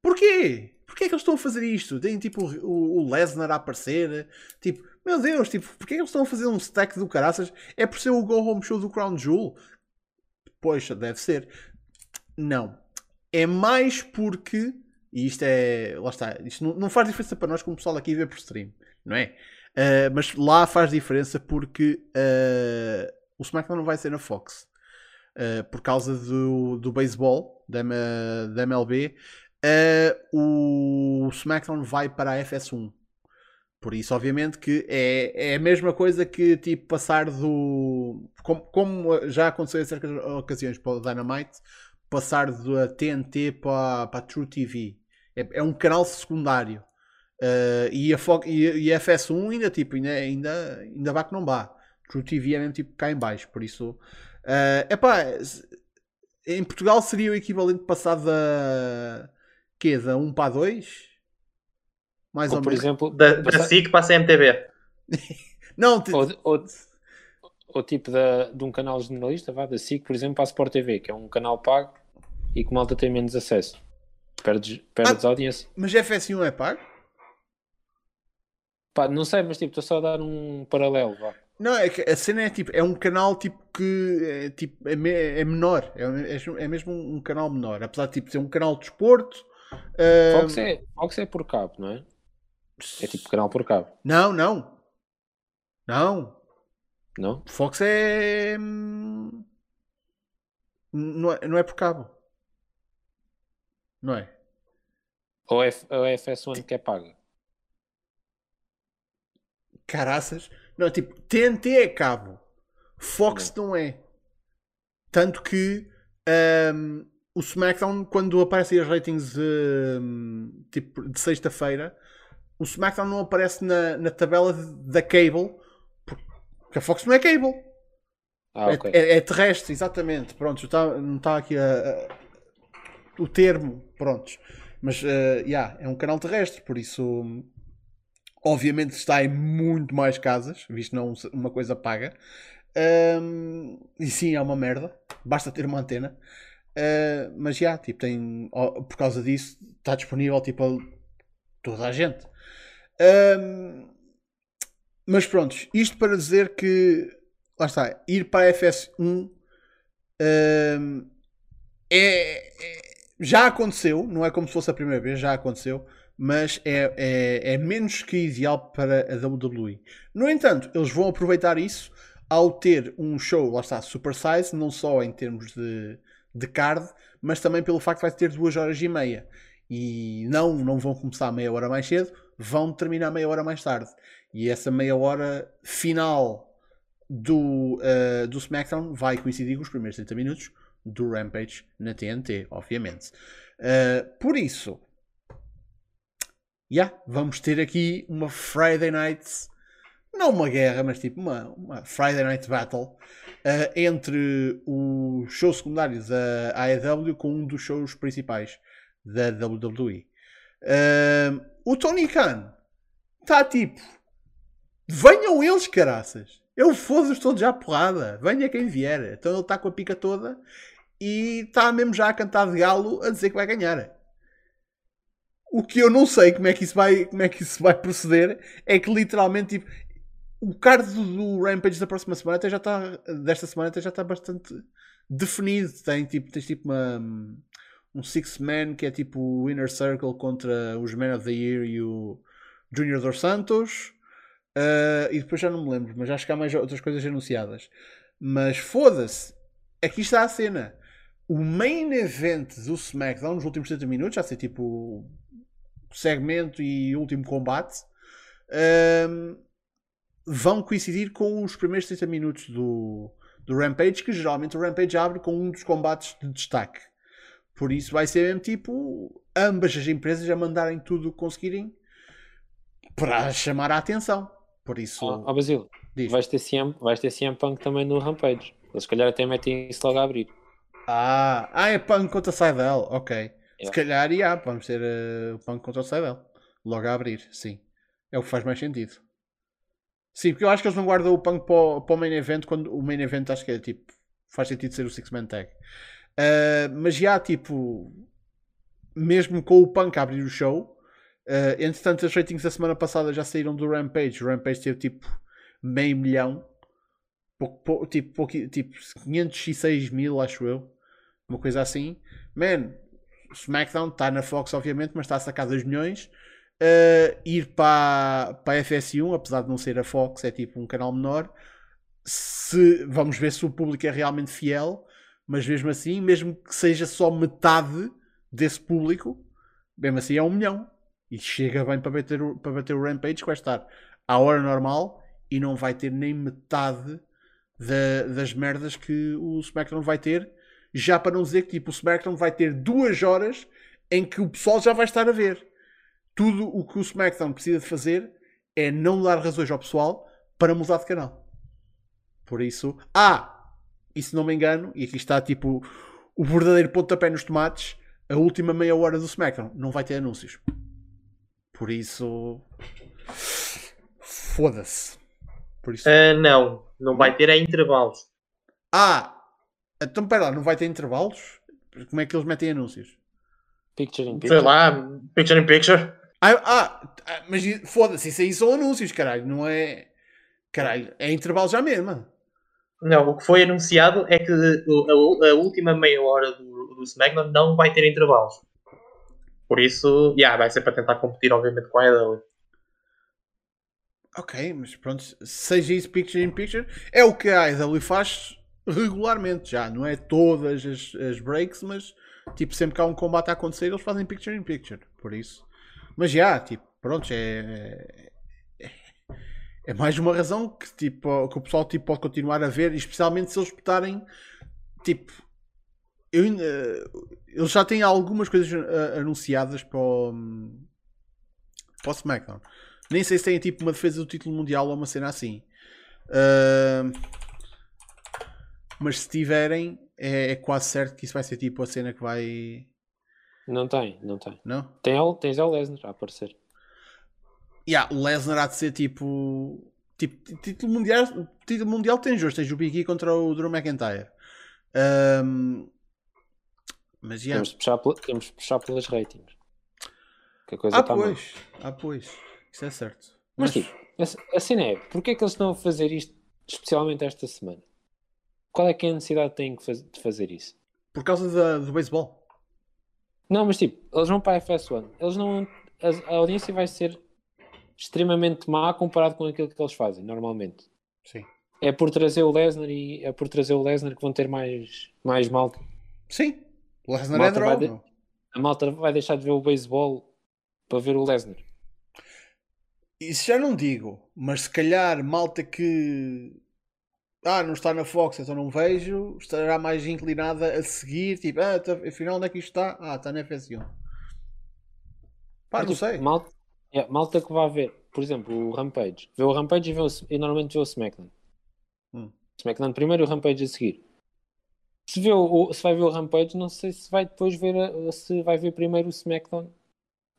Porquê? Porquê é que eles estão a fazer isto? Tem tipo o, o Lesnar a aparecer. Tipo, meu Deus, tipo, porquê é que eles estão a fazer um stack do caraças? É por ser o Go Home Show do Crown Jewel? Poxa, deve ser. Não. É mais porque. E isto é. Lá está. Isto não, não faz diferença para nós como pessoal aqui vê por stream, não é? Uh, mas lá faz diferença porque uh, o SmackDown não vai ser na Fox. Uh, por causa do, do beisebol da, da MLB, uh, o SmackDown vai para a FS1. Por isso, obviamente, que é, é a mesma coisa que tipo passar do. Como, como já aconteceu em certas ocasiões para o Dynamite, passar da TNT para, para a True TV. É, é um canal secundário. Uh, e, a e, e a FS1 ainda, tipo, ainda, ainda, ainda vá que não vá. True TV é mesmo tipo cá em baixo. Por isso, é epá, em Portugal seria o equivalente passar da. Quê? Da 1 para a 2? Mais Ou, ou por menos. exemplo, Da, da SIC para a CMTV. Não, te- ou, ou, ou tipo da, de um canal generalista, vá, da SIC, por exemplo, para a Sport TV, que é um canal pago e que malta tem menos acesso. Perdes, perdes audiência. mas FS1 é pago? Pá, não sei, mas tipo, estou só a dar um paralelo, vá. Não, é que a cena é tipo, é um canal tipo que é, tipo, é, me- é menor, é, é- é mesmo um canal menor, apesar de tipo, ser um canal de desporto. Fox é, Fox é por cabo, não é? É tipo canal por cabo, Não, não. Não. não? Fox é. hum, Não é, não é por cabo. Não é? Ou é, ou é FS1 que é paga? Caraças. Não, tipo, TNT é cabo. Fox não é. Tanto que hum, o SmackDown, quando aparecem as ratings hum, tipo, de sexta-feira, o SmackDown não aparece na, na tabela da Cable, porque a Fox não é Cable. Ah, É- ok. É, é terrestre, exatamente. Pronto, está, não está aqui a- a- o termo. Prontos. Mas, eh, yeah, é um canal terrestre, por isso, obviamente, está em muito mais casas, visto não uma coisa paga. Hum, e sim, é uma merda. Basta ter uma antena. Uh, mas já, tipo, tem, por causa disso, está disponível tipo, a toda a gente. Hum, mas pronto, isto para dizer que lá está, ir para a FS1 hum, é, é- já aconteceu, não é como se fosse a primeira vez, já aconteceu, mas é, é, é menos que ideal para a WWE. No entanto, eles vão aproveitar isso ao ter um show, lá está, super size, não só em termos de, de card, mas também pelo facto de vai ter duas horas e meia. E não, não vão começar meia hora mais cedo, vão terminar meia hora mais tarde. E essa meia hora final do, uh, do SmackDown vai coincidir com os primeiros 30 minutos do Rampage na TNT, obviamente. Uh, por isso, yeah, vamos ter aqui uma Friday Night não uma guerra, mas tipo uma, uma Friday Night Battle uh, entre o show secundário da AEW com um dos shows principais da WWE. Uh, o Tony Khan está tipo, venham eles, caraças. Eu foda-os todos já porrada. Venha quem vier. Então ele está com a pica toda e está mesmo já a cantar de galo a dizer que vai ganhar. O que eu não sei como é que isso vai, como é que isso vai proceder é que literalmente tipo, o card do Rampage da próxima semana até já está desta semana até já está bastante definido. Tem tipo, tens tipo uma, um six man que é tipo o Inner Circle contra os Men of the Year e o Junior dos Santos. Uh, e depois já não me lembro, mas acho que há mais outras coisas anunciadas. Mas foda-se, aqui está a cena. O main event do SmackDown nos últimos 30 minutos, já sei tipo segmento e último combate, uh, vão coincidir com os primeiros 30 minutos do, do Rampage, que geralmente o Rampage abre com um dos combates de destaque. Por isso vai ser mesmo tipo ambas as empresas a mandarem tudo o que conseguirem para chamar a atenção. Por isso. Ah, oh, Basílio, vais ter, CM, vais ter CM Punk também no Rampage. Eles se calhar até metem isso logo a abrir. Ah, ah é Punk contra Seidel, ok. Yeah. Se calhar, yeah, vamos ter uh, Punk contra Seidel. Logo a abrir, sim. É o que faz mais sentido. Sim, porque eu acho que eles não guardam o Punk para o, para o main event quando o main event acho que é tipo. Faz sentido ser o Six Man Tag. Uh, mas já, tipo. Mesmo com o Punk a abrir o show, Uh, entretanto, as ratings da semana passada já saíram do Rampage. O Rampage teve tipo meio milhão, pouco, pouco, tipo, pouco, tipo 506 mil, acho eu, uma coisa assim. Man, SmackDown está na Fox, obviamente, mas está a sacar 2 milhões. Uh, ir para, para a FS1, apesar de não ser a Fox, é tipo um canal menor. Se, vamos ver se o público é realmente fiel, mas mesmo assim, mesmo que seja só metade desse público, mesmo assim é um milhão e chega bem para bater, o, para bater o Rampage, que vai estar à hora normal e não vai ter nem metade da, das merdas que o SmackDown vai ter. Já para não dizer que tipo, o SmackDown vai ter duas horas em que o pessoal já vai estar a ver. Tudo o que o SmackDown precisa de fazer é não dar razões ao pessoal para mudar de canal. Por isso, ah, e se não me engano, e aqui está tipo o verdadeiro pontapé nos tomates, a última meia hora do SmackDown não vai ter anúncios. Por isso. Foda-se. Por isso... Uh, não, não vai ter é intervalos. Ah! Então pera lá, não vai ter intervalos? Como é que eles metem anúncios? Picture in picture. Sei lá, picture in picture. Ah, ah, ah mas foda-se, isso aí são anúncios, caralho, não é. Caralho, é intervalo já mesmo. Não, o que foi anunciado é que a, a última meia hora do, do SmackDown não vai ter intervalos. Por isso, yeah, vai ser para tentar competir, obviamente, com a AEW. Ok, mas pronto, seja isso picture in picture, é o que a AEW faz regularmente já, não é todas as, as breaks, mas tipo, sempre que há um combate a acontecer, eles fazem picture in picture, por isso. Mas já, tipo, pronto, é, é, é, mais uma razão que, tipo, que o pessoal tipo, pode continuar a ver, especialmente se eles botarem, tipo, eu, eles já têm algumas coisas uh, anunciadas para o, para o SmackDown. Nem sei se têm tipo uma defesa do título mundial ou uma cena assim. Uh, mas se tiverem, é, é, quase certo que isso vai ser tipo a cena que vai. Não tem, não tem. Não? Tem, tens o Lesnar a aparecer. Yeah, o Lesnar há de ser tipo. Tipo, título mundial, título mundial tens hoje, tens o Big E contra o Drew McIntyre. Um, mas yeah. temos, de puxar, temos de puxar pelas ratings. Que a coisa ah, tá pois. Mal. Ah, pois. Isso é certo. Mas, mas tipo, a, a cena é, porquê é que eles estão a fazer isto especialmente esta semana? Qual é que é a necessidade que têm de fazer isso? Por causa da, do beisebol. Não, mas tipo, eles vão para a FS1. Eles não. A, a, audiência vai ser extremamente má comparado com aquilo que eles fazem normalmente. Sim. É por trazer o Lesnar e é por trazer o Lesnar que vão ter mais, mais malta. Sim. Lesnar é droga. De... A malta vai deixar de ver o beisebol para ver o Lesnar. Isso já não digo, mas se calhar malta que ah, não está na Fox, então não vejo, estará mais inclinada a seguir, tipo, ah, tá, afinal onde é que isto está? Ah, está na FS1. Pá, não sei. Malta, é, malta que vai ver, por exemplo, o Rampage. Vê o Rampage e, vê o, e normalmente vê o SmackDown. Hum. SmackDown primeiro e o Rampage a seguir. Se, vê o, se vai ver o Rampage, não sei se vai depois ver a, se vai ver primeiro o SmackDown.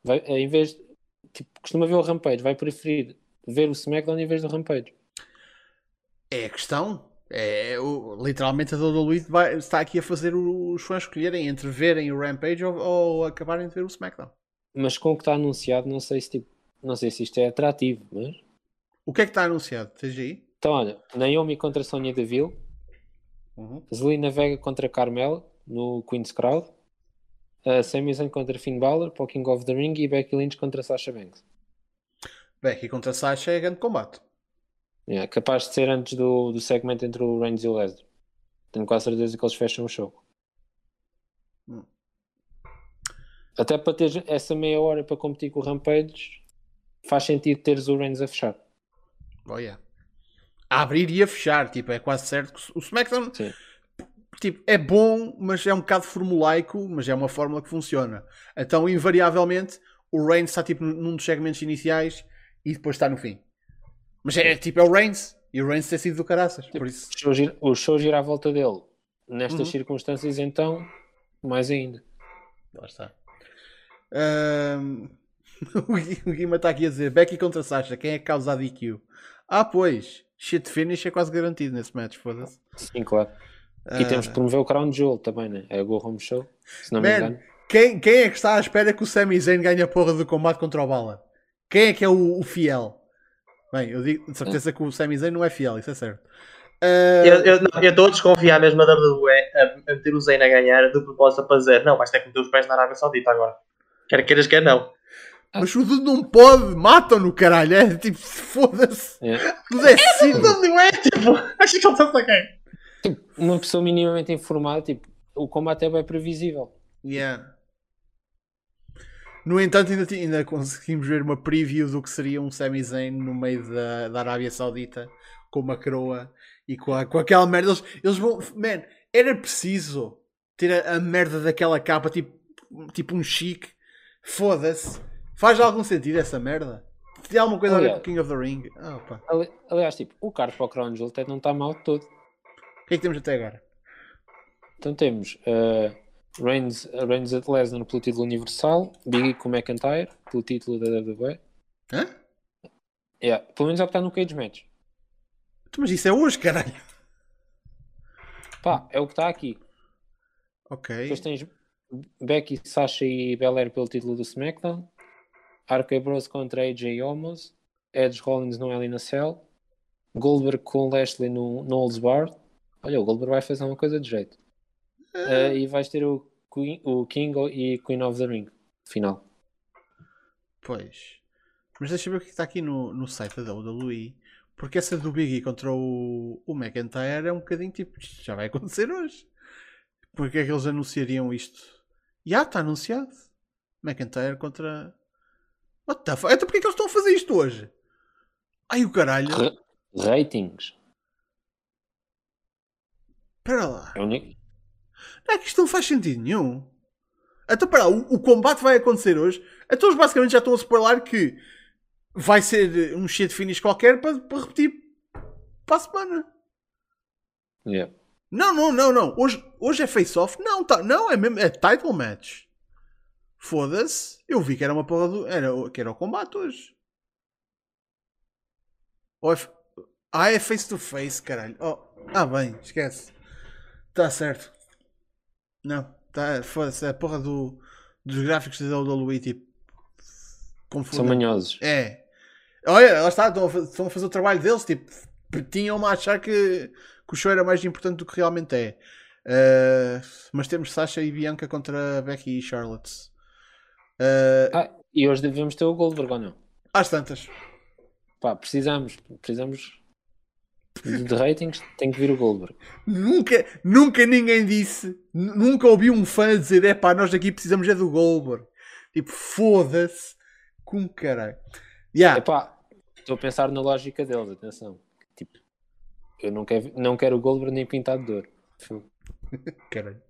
Vai, em vez tipo, costuma ver o Rampage, vai preferir ver o SmackDown em vez do Rampage. É a questão. É, o, literalmente a WWE vai, está aqui a fazer os fãs escolherem entre verem o Rampage ou, ou acabarem de ver o SmackDown. Mas com o que está anunciado, não sei se tipo, não sei se isto é atrativo, mas. O que é que está anunciado? Tens aí? Então, olha, Naomi contra Sonya Deville, Uhum. Zelina Vega contra Carmel no Queen's Crowd, uh, Sami Zayn contra Finn Balor, para King of the Ring e Becky Lynch contra Sasha Banks. Becky contra Sasha é grande combate. É, capaz de ser antes do, do segmento entre o Reigns e o Lesnar. Tenho quase certeza que eles fecham o show. Hum. Até para ter essa meia hora para competir com o Rampage, faz sentido teres o Reigns a fechar. Oh, yeah. A abrir e a fechar, tipo, é quase certo que o SmackDown Sim. tipo, é bom, mas é um bocado formulaico, mas é uma fórmula que funciona. Então, invariavelmente, o Reigns está tipo num dos segmentos iniciais e depois está no fim. Mas é tipo, é o Reigns e o Reigns tem sido do caraças. Por isso, O show gira, o show gira à volta dele. Nestas Uhum. circunstâncias, então, mais ainda. lá está. Ahm, o Gui- o Guima está aqui a dizer Becky contra Sasha, quem é que causa a DQ? Ah, pois, shit finish é quase garantido nesse match, foda-se. Sim, claro. E Ah, temos de promover o Crown Jewel também, né? É o Go Home Show, se não me Man, engano. Quem, quem é que está à espera que o Sami Zayn ganhe a porra do combate contra o Bala? Quem é que é o, o fiel? Bem, eu digo de certeza que o Sami Zayn não é fiel, isso é certo. Ah, Eu estou a desconfiar mesmo da WWE a, a meter o Zayn a ganhar de propósito para dizer não, vais ter que meter os pés na Arábia Saudita agora. Quer queiras, quer não. Mas o Dudu não pode, matam-no, caralho. É tipo, foda-se. É. Mas é assim. Não é tipo, acho que ele está a quem? Tipo, uma pessoa minimamente informada, tipo, o combate é bem previsível. Yeah. No entanto, ainda, ainda conseguimos ver uma preview do que seria um Sami Zayn no meio da, da Arábia Saudita com uma coroa e com, a- com aquela merda. Eles, eles vão. Man, era preciso ter a, a merda daquela capa, tipo, tipo um chique. Foda-se. Faz algum sentido essa merda? Tem alguma coisa a ver com Aliás. o King of the Ring? Pá. Ali- Aliás, tipo, o card para o Crown Jewel até não está mal de todo. O que é que temos até agora? Então temos uh, Reigns, Reigns at Lesnar pelo título universal, Big E com McIntyre pelo título da WWE. Hã? Yeah, pelo menos é o que está no Cage Match. Tu, Mas isso é hoje, caralho. Pá, é o que está aqui. Ok. Depois tens Becky, Sasha e Belair pelo título do SmackDown. RK Bros contra AJ e Omos. Edge Rollins no Hell in a Cell. Goldberg com Lashley no, no Olds Bar. Olha, o Goldberg vai fazer uma coisa de jeito. Uh, e vais ter o, Queen, o King e Queen of the Ring. Final. Pois. Mas deixa eu ver o que está aqui no, no site da WWE. Porque essa do Biggie contra o, o McIntyre é um bocadinho tipo. isto Já vai acontecer hoje. Porque é que eles anunciariam isto? Já está anunciado. McIntyre contra. What the fuck? Então porquê é que eles estão a fazer isto hoje? Ai o caralho. Ra- Ratings. Espera lá. É o é que isto não faz sentido nenhum. Então, para o, o combate vai acontecer hoje. Então, eles basicamente já estão a spoiler que vai ser um shit finish qualquer para, para repetir para a semana. Yeah. Não, não, não, não. Hoje, hoje é face-off. Não, tá, não, é mesmo. É title match. Foda-se. Eu vi que era uma porra do. Era, que era o combate hoje. Ou é ah, é face to face, caralho. Oh, ah, bem, esquece. Está certo. Não, tá, foda-se. A porra do, dos gráficos da WWE, tipo. São Confundem. manhosos. É. Olha, lá está, estão a, estão a fazer o trabalho deles, tipo, tinham-me a achar que, que o show era mais importante do que realmente é. Uh, mas temos Sasha e Bianca contra Becky e Charlotte. Uh, Ah, e hoje devemos ter o Goldberg ou não? às tantas. Pá, precisamos, precisamos de, de ratings, tem que vir o Goldberg. Nunca, nunca ninguém disse, nunca ouvi um fã dizer: é pá, nós aqui precisamos é do Goldberg. Tipo, foda-se. Como caralho. Yeah. Epá, estou a pensar na lógica deles, atenção. Tipo, eu não quero, não quero o Goldberg nem pintado de ouro. Caralho.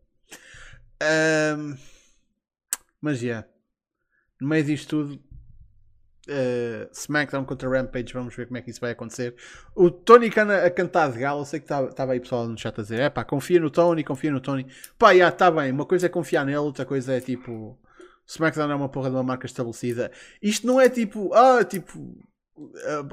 Ahm, mas já. No meio disto tudo, uh, SmackDown contra Rampage, vamos ver como é que isso vai acontecer. O Tony Khan a cantar de gala, eu sei que estava tá, aí pessoal no chat a dizer: é pá, confia no Tony, confia no Tony. Pá, já está bem, uma coisa é confiar nele, outra coisa é tipo. SmackDown é uma porra de uma marca estabelecida. Isto não é tipo, ah, tipo,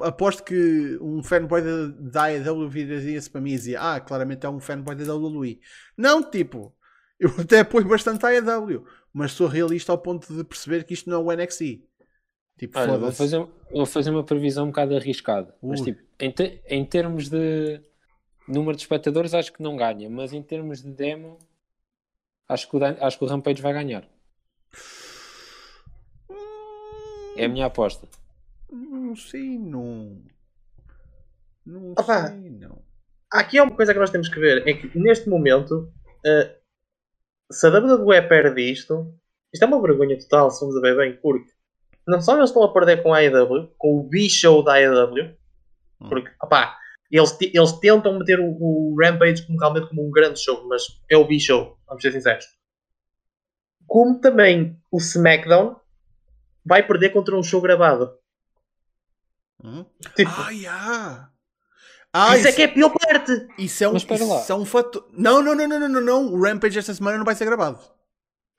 aposto que um fanboy da AEW viraria-se para mim e dizia: Ah, claramente é um fanboy da WWE. Não, tipo, eu até apoio bastante a AEW, mas sou realista ao ponto de perceber que isto não é o NXT. Tipo, Olha, vou, fazer, vou fazer uma previsão um bocado arriscada. Mas, tipo, em, te, em termos de número de espectadores, acho que não ganha. Mas em termos de demo, acho que o, acho que o Rampage vai ganhar. É a minha aposta. Não sei, não. Não Opa, sei, não. Aqui é uma coisa que nós temos que ver: é que neste momento, uh, se a WWE perde isto, isto é uma vergonha total, se vamos a ver bem, porque não só eles estão a perder com a AEW, com o B-Show da AEW, hum. porque, opá, eles, eles tentam meter o, o, Rampage como, realmente como um grande show, mas é o B-Show, vamos ser sinceros. Como também o SmackDown vai perder contra um show gravado. Hum? Tipo, ah, yeah. ah, isso, isso, é que é a pior parte. Isso é um, isso é um fator. Não, não, não, não, não, não, não. O Rampage esta semana não vai ser gravado.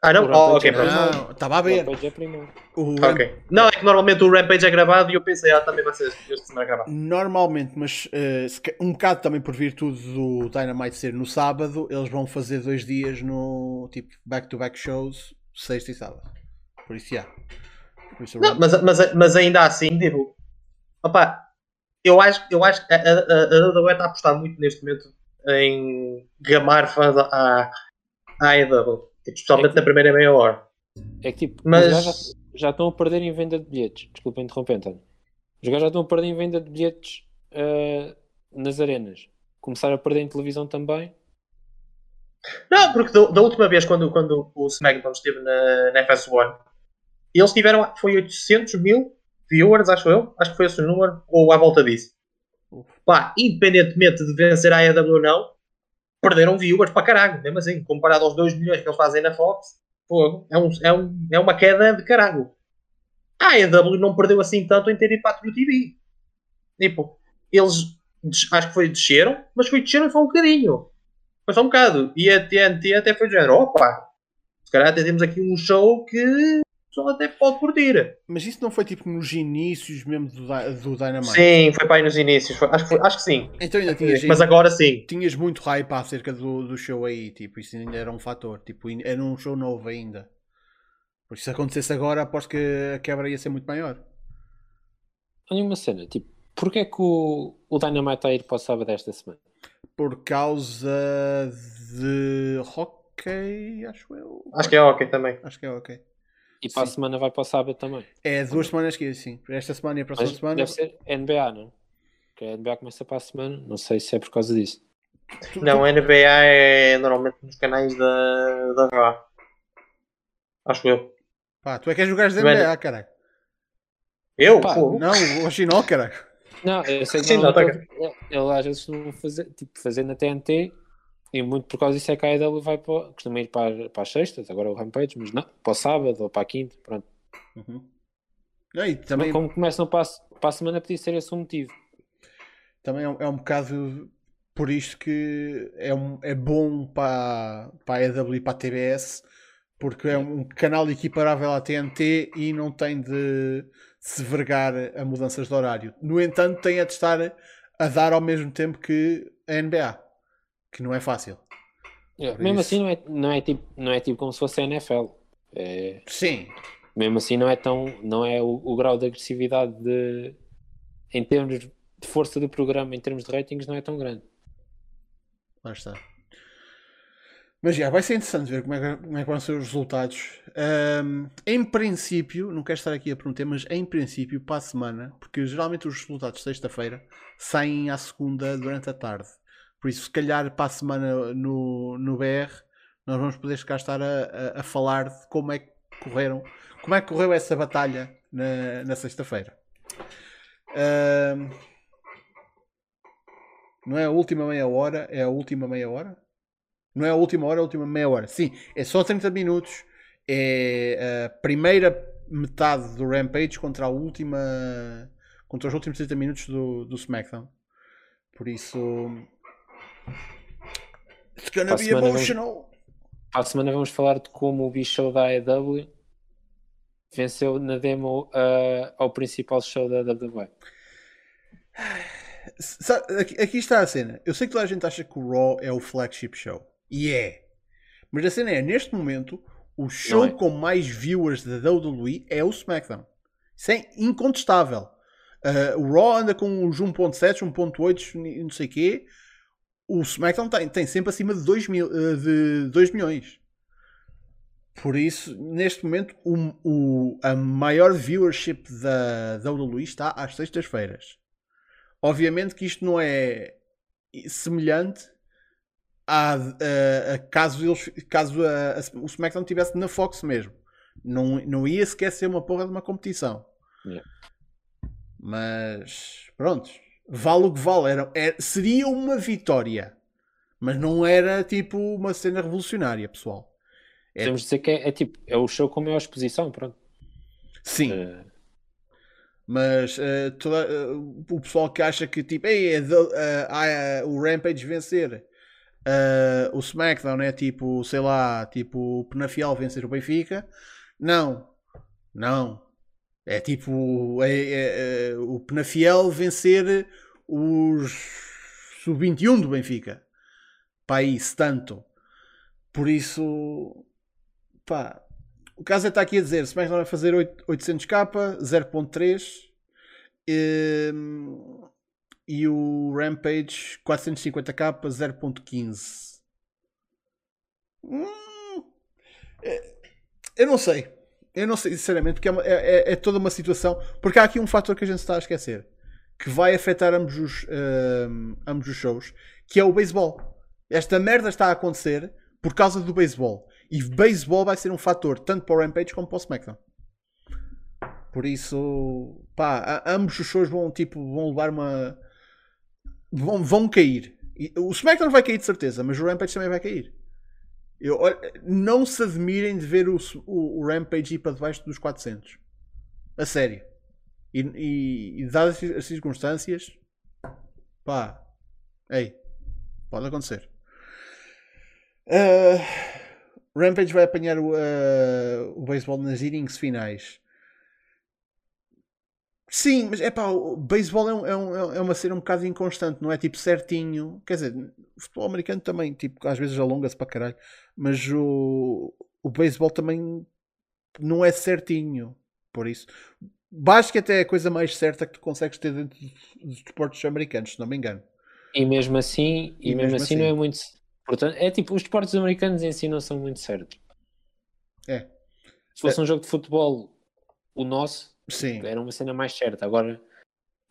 Ah, não? Oh, ok, não, estava a ver. O Rampage é primeiro. O ok. Não, é que normalmente o Rampage é gravado e eu pensei, ah, também vai ser este semana gravado. Normalmente, mas uh, um bocado também por virtude do Dynamite ser no sábado, eles vão fazer dois dias no tipo back-to-back -back shows, sexta e sábado. Por isso, já. Yeah. Não, mas, mas, mas ainda assim, tipo, opa, eu acho, eu acho que a, a, a WWE está a apostar muito neste momento em gamar fãs à, à AEW. Especialmente é que, na primeira meia hora. É que tipo, mas já, já, estão a perder em venda de bilhetes. Desculpa interromper, António. Os gajos já estão a perder em venda de bilhetes uh, nas arenas. Começaram a perder em televisão também. Não, porque da, da última vez quando, quando o SmackDown esteve na, na FS1, eles tiveram, foi 800 mil viewers, acho eu. Acho que foi esse o número, ou à volta disso. Pá, independentemente de vencer a AEW ou não, perderam viewers para caralho, mesmo assim, comparado aos 2 milhões que eles fazem na Fox, pô, é, um, é, um, é uma queda de caralho. A AEW não perdeu assim tanto em ter ido para a TV. Tipo, eles acho que foi desceram, mas foi desceram só um bocadinho. Foi só um bocado. E a TNT até foi género, opa, se calhar até temos aqui um show que pessoal até pode curtir. Mas isso não foi tipo nos inícios mesmo do, do Dynamite? Sim, foi para aí nos inícios. Foi, acho, que foi, acho que sim. Então ainda tinhas. Mas agora sim. Tinhas muito hype acerca do, do show aí. Tipo, isso ainda era um fator. Tipo, era um show novo ainda. Porque se acontecesse agora, aposto que a quebra ia ser muito maior. Olha uma cena, tipo, porquê é que o, o Dynamite está a ir para o sábado desta semana? Por causa de hockey, acho eu. Acho que é hockey também. Acho que é hockey. E para Sim. a semana vai para o sábado também. É duas semanas que sim. Esta semana e a próxima Mas semana. Deve ser NBA, não? Porque a NBA começa para a semana. Não sei se é por causa disso. Não, a NBA é normalmente nos canais da, da RA. Acho eu. Pá, tu é que és jogares da NBA, caralho. Eu? Pá, não, o Chinó, caralho. Não, eu sei que Sim, não, tá ele, ele às vezes não fazer, tipo, fazer na TNT e muito por causa disso é que a AEW vai para, costuma ir para, para as sextas, agora o Rampage, mas não, para o sábado ou para a quinta, pronto. Uhum. E também... Como começam para a, para a semana, podia ser esse o motivo. Também é um, é um bocado por isto que é, um, é bom para, para a EW e para a TBS, porque é um canal equiparável à TNT e não tem de se vergar a mudanças de horário. No entanto, tem a de estar a dar ao mesmo tempo que a NBA que não é fácil. É, mesmo isso... assim não é, não, é tipo, não é tipo como se fosse a NFL. É... Sim. Mesmo assim não é tão. não é o, o, grau de agressividade de em termos de força do programa, em termos de ratings, não é tão grande. Lá está. Mas já, vai ser interessante ver como é que, como é que vão ser os resultados. Um, em princípio, não quero estar aqui a prometer, mas em princípio, para a semana, porque geralmente os resultados de sexta-feira saem à segunda durante a tarde. Por isso, se calhar para a semana no, no BR, nós vamos poder cá estar a, a, a, falar de como é que correram, como é que correu essa batalha na, na sexta-feira. Uh, não é a última meia hora, é a última meia hora? Não é a última hora, é a última meia hora. Sim, é só 30 minutos. É a primeira metade do Rampage contra a última. contra os últimos 30 minutos do, do SmackDown. Por isso. It's gonna be semana vamos- emotional. Para a semana vamos falar de como o bicho da AEW venceu na demo ah, ao principal show da WWE. Aqui, aqui está a cena. Eu sei que toda a gente acha que o Raw é o flagship show. E é. Mas a cena é, neste momento, o show é. com mais viewers da WWE é o SmackDown. Isso é incontestável. Uh, o Raw anda com os 1.7, 1.8 e não sei o quê. O SmackDown tem, tem sempre acima de 2, mil, uh, de 2 milhões. Por isso, neste momento, o, o- a maior viewership da da WWE está às sextas-feiras. Obviamente que isto não é semelhante a, a- a caso, eles, caso a- o SmackDown estivesse na Fox mesmo. Não, não ia sequer ser uma porra de uma competição. Yeah. Mas pronto, vale o que vale. Era, é- seria uma vitória, mas não era tipo uma cena revolucionária, pessoal. É- Podemos dizer que é, é tipo, é o show com maior exposição, pronto. Sim, Ah, Mas eh, toda- eh, o pessoal que acha que tipo, Ei, é o Rampage vencer o SmackDown é tipo, sei lá, tipo o Penafiel vencer o Benfica. Não, não. É tipo é, é, é, o Penafiel vencer os sub-21 do Benfica. Pá, isso tanto. Por isso, pá, o caso está aqui a dizer: SmackDown vai fazer 8 800k, 0.3 hum, e o Rampage 450k, 0.15. Hum, é- eu não sei. Eu não sei, sinceramente, porque é, uma- é- é- é toda uma situação. Porque há aqui um fator que a gente está a esquecer que vai afetar ambos os, hum, ambos os shows, que é o beisebol. Esta merda está a acontecer por causa do beisebol. E beisebol vai ser um fator tanto para o Rampage como para o SmackDown. Por isso, pá, ambos os shows vão, tipo, vão levar uma. vão, vão cair. E o SmackDown vai cair de certeza, mas o Rampage também vai cair. Eu, não se admirem de ver o, o, o Rampage ir para debaixo dos 400. A sério. E, e, e dadas as circunstâncias, pá, ei, pode acontecer. Ah, Rampage vai apanhar o, ah, o beisebol nas innings finais. Sim, mas é pá, o beisebol é, um- é, um- é uma cena um bocado inconstante, não é tipo certinho. Quer dizer, o futebol americano também, tipo, às vezes alonga-se para caralho, mas o, o beisebol também não é certinho. Por isso, basquete é a coisa mais certa que tu consegues ter dentro dos desportos americanos, se não me engano. E mesmo assim, e, E mesmo, mesmo assim, assim. não é muito. Portanto, é tipo, os esportes americanos em si não são muito certos. É, Se fosse um jogo de futebol, o nosso, sim. era uma cena mais certa. Agora,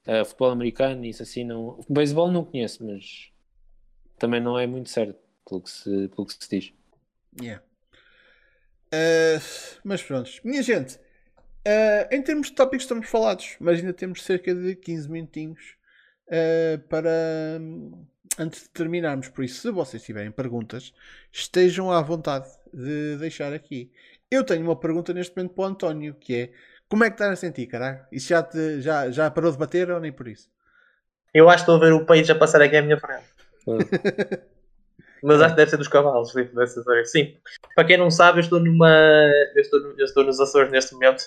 eh, futebol americano, isso assim, não. O beisebol não conheço, mas também não é muito certo, pelo que se, pelo que se diz. Yeah. Uh, mas pronto, minha gente, uh, em termos de tópicos estamos falados, mas ainda temos cerca de 15 minutinhos uh, para antes de terminarmos. Por isso, se vocês tiverem perguntas, estejam à vontade de deixar aqui. Eu tenho uma pergunta neste momento para o António, que é como é que estás a sentir, caralho? Isso já, te- já, já parou de bater ou nem por isso? Eu acho que estou a ver o país a passar aqui à minha frente. Mas acho que deve ser dos cavalos, deve ser- Sim. Para quem não sabe, eu estou numa. Eu estou, eu estou nos Açores neste momento,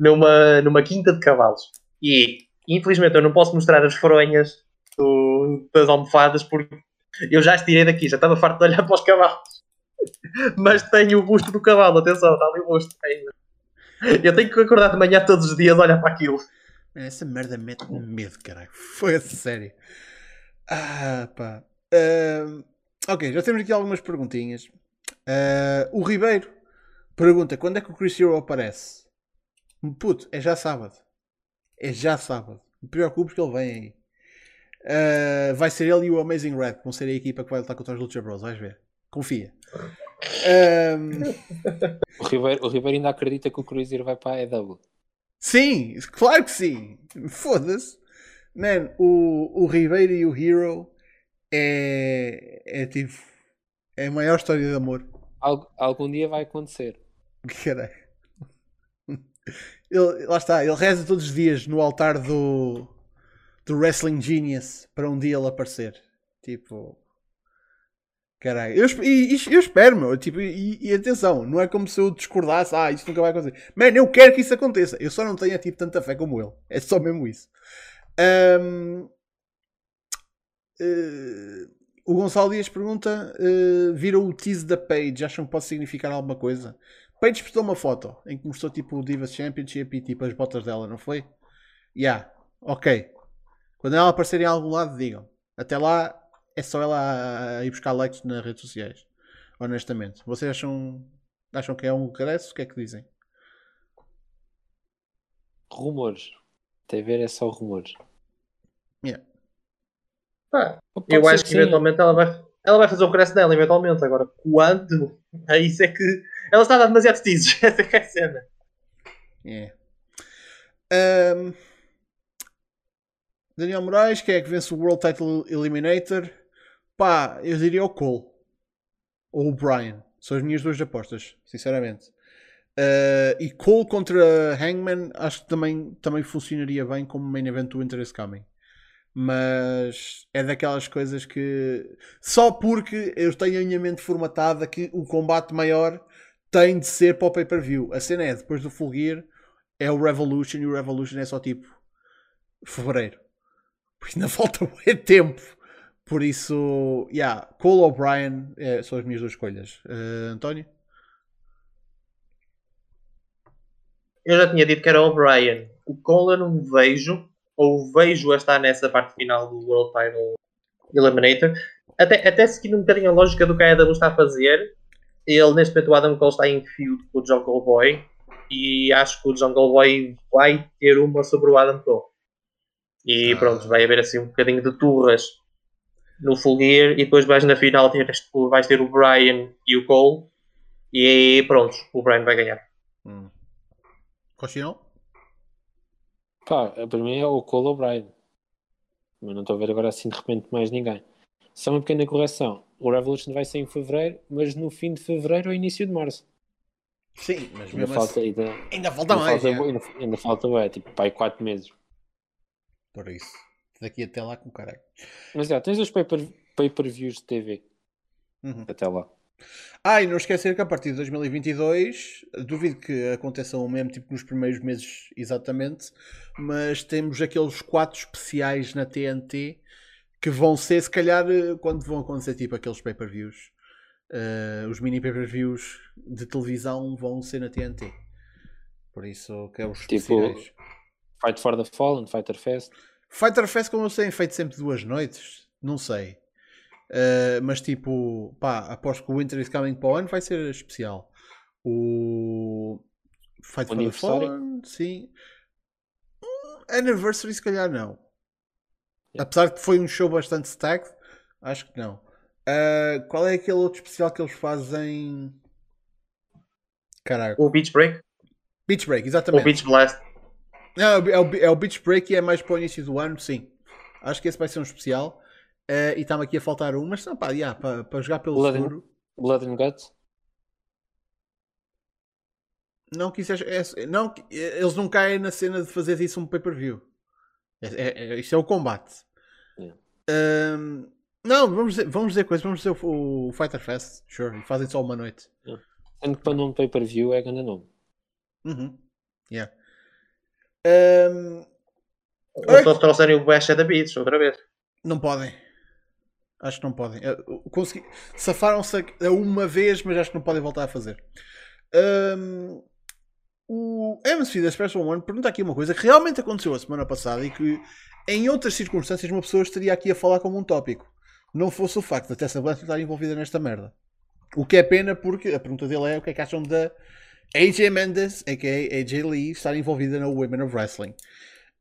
numa, numa quinta de cavalos. E infelizmente eu não posso mostrar as fronhas do- das almofadas porque eu já estirei daqui, já estava farto de olhar para os cavalos. Mas tenho o busto do cavalo, atenção, está ali o busto ainda. Eu tenho que acordar de manhã todos os dias a olhar para aquilo. Essa merda mete-me medo, caralho. Foi a sério. Ah, pá. Ahm, ok, já temos aqui algumas perguntinhas. Ah, o Ribeiro pergunta: quando é que o Chris Hero aparece? Puto, é já sábado. É já sábado. Não te preocupes que ele vem aí. Ah, vai ser ele e o Amazing Red. que Vão ser a equipa que vai lutar contra os Lucha Bros. Vais ver. Confia. Ahm, O Ribeiro, o Ribeiro ainda acredita que o Cruzeiro vai para a EW. Sim, claro que sim. Foda-se. Man, o, o Ribeiro e o Hero é, é tipo. É a maior história de amor. Algu- algum dia vai acontecer. Caralho. Ele, lá está, ele reza todos os dias no altar do, do Wrestling Genius para um dia ele aparecer. Tipo. Caralho. Eu, eu espero, meu. Tipo, e, e atenção, não é como se eu discordasse. Ah, isso nunca vai acontecer. Man, eu quero que isso aconteça. Eu só não tenho tipo, tanta fé como ele. É só mesmo isso. Ahm, eh, o Gonçalo Dias pergunta: eh, viram o tease da Page? Acham que pode significar alguma coisa? Page postou uma foto em que mostrou tipo o Divas Championship e tipo as botas dela, não foi? Yeah, ok. Quando ela aparecer em algum lado, digam. Até lá é só ela ir buscar likes nas redes sociais. Honestamente. Vocês acham, acham que é um regresso? O que é que dizem? Rumores. TV é só rumores. Yeah. Pá, Pode eu acho que sim. eventualmente ela vai, ela vai fazer o regresso dela, eventualmente. Agora, quando? É isso é que. Ela está a dar demasiados teases. Essa é que é a cena. Yeah. Ahm, Daniel Moraes, quem é que vence o World Title Eliminator? Pá, eu diria o Cole ou o Brian. São as minhas duas apostas, sinceramente. Ah, e Cole contra Hangman acho que também, também funcionaria bem como main event do Winter is Coming. Mas é daquelas coisas que só porque eu tenho a minha mente formatada que o combate maior tem de ser para o pay-per-view. A cena é depois do Full Gear é o Revolution e o Revolution é só tipo fevereiro. Porque ainda falta muito tempo. Por isso, yeah, Cole ou Brian eh, são as minhas duas escolhas. Eh, António? Eu já tinha dito que era o Brian. O Cole eu não vejo, ou vejo a estar nessa parte final do World Title Eliminator. Até, até seguindo um bocadinho a lógica do que a AEW está a fazer, ele neste momento o Adam Cole está em feud com o Jungle Boy e acho que o Jungle Boy vai ter uma sobre o Adam Cole. E Ah. pronto, vai haver assim um bocadinho de turras no Full Gear e depois vais na final ter, vais ter o Brian e o Cole e aí pronto, o Brian vai ganhar. Hum. Pá, para mim é o Cole O'Brien. Mas não estou a ver agora assim de repente mais ninguém. Só uma pequena correção. O Revolution vai ser em fevereiro, mas no fim de fevereiro ou início de março. Sim, mas Ainda mesmo falta, assim, ainda, ainda falta ainda, mais. falta, é. ainda, ainda falta, ué, tipo, pá, aí 4 meses. Por isso. Daqui até lá com caralho. Mas já, tens os pay-per- pay-per-views de TV. Uhum. Até lá. Ah, e não esquecer que a partir de 2022, duvido que aconteça o mesmo tipo nos primeiros meses exatamente, mas temos aqueles quatro especiais na TNT que vão ser, se calhar, quando vão acontecer tipo aqueles pay-per-views, eh, os mini pay-per-views de televisão vão ser na TNT. Por isso, que é os Tipo- especiais. Fight for the Fallen, Fighter Fest. Fighter Fest, como eu sei, feito sempre duas noites, não sei. Uh, mas tipo, pá, aposto que o Winter is Coming para o ano vai ser especial. O Fight for the? Fallen, sim. Hum, Anniversary, se calhar não. Yeah. Apesar de que foi um show bastante stacked, acho que não. Uh, qual é aquele outro especial que eles fazem? Caralho, O Beach Break, Beach Break, o exatamente. Beach Blast. Não, é o, é o Beach Break e é mais para o início do ano, sim. Acho que esse vai ser um especial. Eh, e está-me aqui a faltar um, mas não, pá, yeah, para, para jogar pelo Blood and- seguro. Blood and Guts. Não que isso é, é- não, que- eles não caem na cena de fazer isso um pay-per-view. É, é, é- isto é o combate. Yeah. Ahm, não, vamos dizer, vamos dizer coisas, vamos dizer o, o Fighter Fest, sure, e fazem só uma noite. Sendo que para nome pay-per-view é grande nome. Uhum. Yeah. Ahm, Ou só trouxerem o Bash the Beach outra vez. Não podem. Acho que não podem. Consegui... Safaram-se a- uma vez, mas acho que não podem voltar a fazer. Ahm, o MC da Special One pergunta aqui uma coisa que realmente aconteceu a semana passada e que em outras circunstâncias uma pessoa estaria aqui a falar como um tópico. Não fosse o facto da Tessa Blanchard estar envolvida nesta merda. O que é pena porque a pergunta dele é o que é que acham da AJ Mendes, a.k.a. AJ Lee, estar envolvida na Women of Wrestling.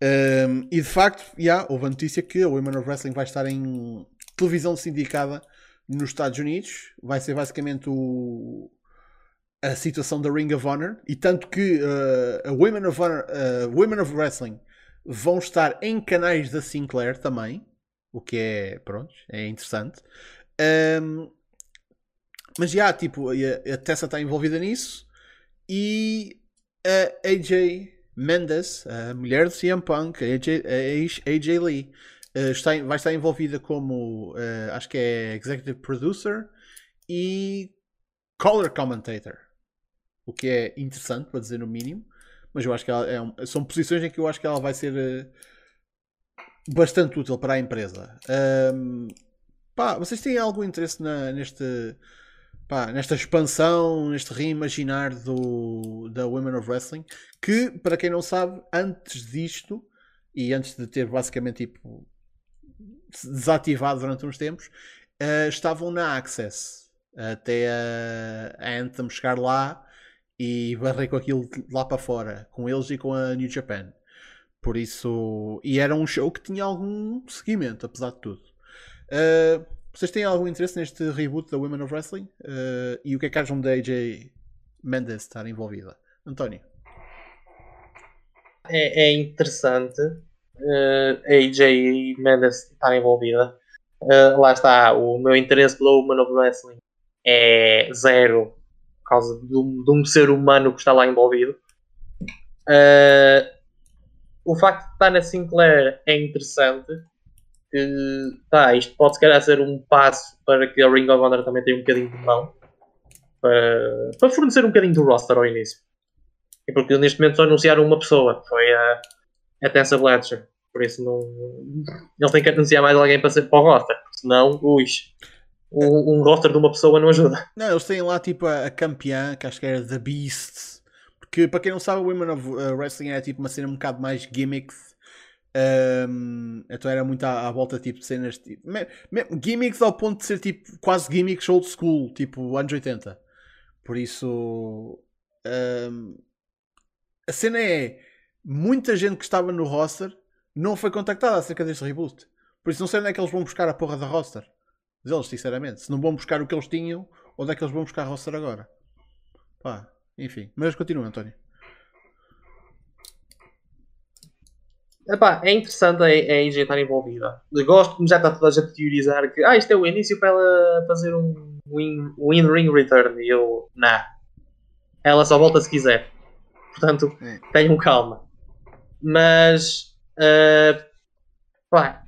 Um, e de facto, já houve a notícia que a Women of Wrestling vai estar em televisão sindicada nos Estados Unidos. Vai ser basicamente o- a situação da Ring of Honor. E tanto que uh, a Women of, Honor, uh, Women of Wrestling vão estar em canais da Sinclair também. O que é, pronto, é interessante. Um, mas já, tipo, a, a Tessa está envolvida nisso. E a AJ Mendes, a mulher do CM Punk, a AJ, a AJ Lee, uh, está, vai estar envolvida como, uh, acho que é Executive Producer e Color Commentator. O que é interessante, para dizer no mínimo. Mas eu acho que é um, são posições em que eu acho que ela vai ser uh, bastante útil para a empresa. Um, pá, vocês têm algum interesse na, neste pá, nesta expansão, neste reimaginar do, da Women of Wrestling, que, para quem não sabe, antes disto, e antes de ter basicamente tipo, desativado durante uns tempos, uh, estavam na Access até a, a Anthem chegar lá e barrei com aquilo lá para fora, com eles e com a New Japan. Por isso, e era um show que tinha algum seguimento, apesar de tudo. Uh, vocês têm algum interesse neste reboot da Women of Wrestling? Uh, e o que é que acham da AJ Mendes estar envolvida? António? É, é interessante uh, a AJ Mendes estar envolvida. Uh, lá está, o meu interesse pela Women of Wrestling é zero por causa de um, de um ser humano que está lá envolvido. O facto de estar na Sinclair é interessante que tá, isto pode se calhar ser um passo para que a Ring of Honor também tenha um bocadinho de mão para, para fornecer um bocadinho do roster ao início. E porque neste momento só anunciaram uma pessoa, foi a, a Tessa Blatcher. Por isso não. Eles têm que anunciar mais alguém para, ser, para o roster, senão, ui, um, um roster de uma pessoa não ajuda. Não, eles têm lá tipo a, a campeã, que acho que era The Beast. Porque para quem não sabe, o Women of uh, Wrestling é tipo uma cena um bocado mais gimmicks um, então era muito à, à, volta tipo, de cenas tipo, me, me, gimmicks ao ponto de ser tipo quase gimmicks old school, tipo anos 80. Por isso um, a cena é muita gente que estava no roster não foi contactada acerca deste reboot. Por isso não sei onde é que eles vão buscar a porra da roster. Eles, sinceramente, se não vão buscar o que eles tinham, onde é que eles vão buscar a roster agora? Pá, enfim. Mas continua, António. Epá, é interessante a, a AJ estar envolvida. Gosto como já está toda a gente teorizar que ah, isto é o início para ela fazer um win, win return. E eu, não. Ela só volta se quiser. Portanto, é. tenham calma. Mas, uh, pá,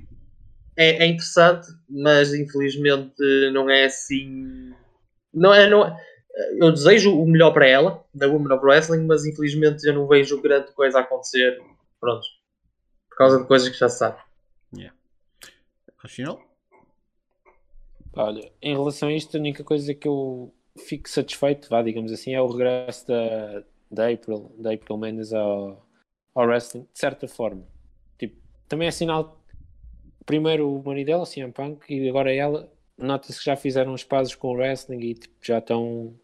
é, é, interessante, mas infelizmente não é assim. Não é, não eu desejo o melhor para ela, da Women of Wrestling, mas infelizmente eu não vejo grande coisa a acontecer. Pronto por causa de coisas que já se sabe. Yeah. Racional? Olha, em relação a isto, a única coisa que eu fico satisfeito, vá, digamos assim, é o regresso da, da April, da April Mendes ao, ao wrestling, de certa forma. Tipo, também é sinal, primeiro o money dela, CM Punk, e agora ela, nota-se que já fizeram os pazes com o wrestling e tipo, já estão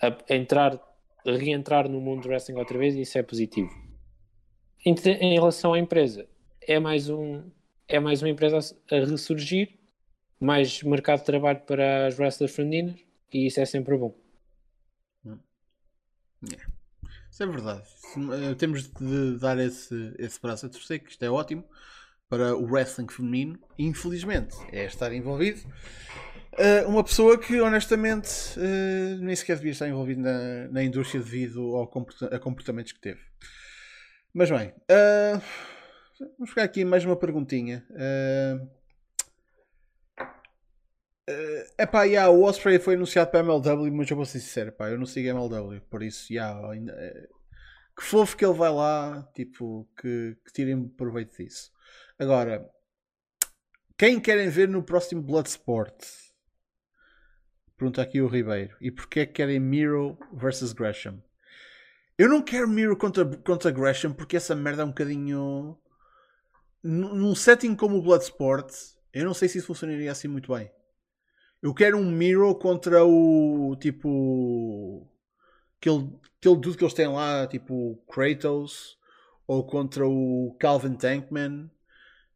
a, a entrar, a reentrar no mundo do wrestling outra vez e isso é positivo em, relação à empresa, é mais, um, é mais uma empresa a, ressurgir, mais mercado de trabalho para as wrestlers femininas e isso é sempre bom. Yeah. Isso é verdade. Eh, temos de dar esse, esse braço a torcer, que isto é ótimo para o wrestling feminino. Infelizmente, é estar envolvido. Uh, uma pessoa que honestamente uh, nem sequer devia estar envolvido na, na indústria devido ao comporta a comportamentos que teve. Mas bem, uh, vamos pegar aqui mais uma perguntinha. Uh, uh, epá, yeah, o Osprey foi anunciado para a MLW, mas eu vou ser sincero, pá, eu não sigo a MLW, por isso, yeah, ainda, que fofo que ele vai lá, tipo, que, que tirem proveito disso. Agora, quem querem ver no próximo Bloodsport? Pergunta aqui o Ribeiro. E porquê é que querem Miro versus Gresham? Eu não quero Miro contra, contra Gresham porque essa merda é um bocadinho. Num setting como o Bloodsport, eu não sei se isso funcionaria assim muito bem. Eu quero um Miro contra o tipo. Aquele, aquele dude que eles têm lá, tipo Kratos, ou contra o Calvin Tankman.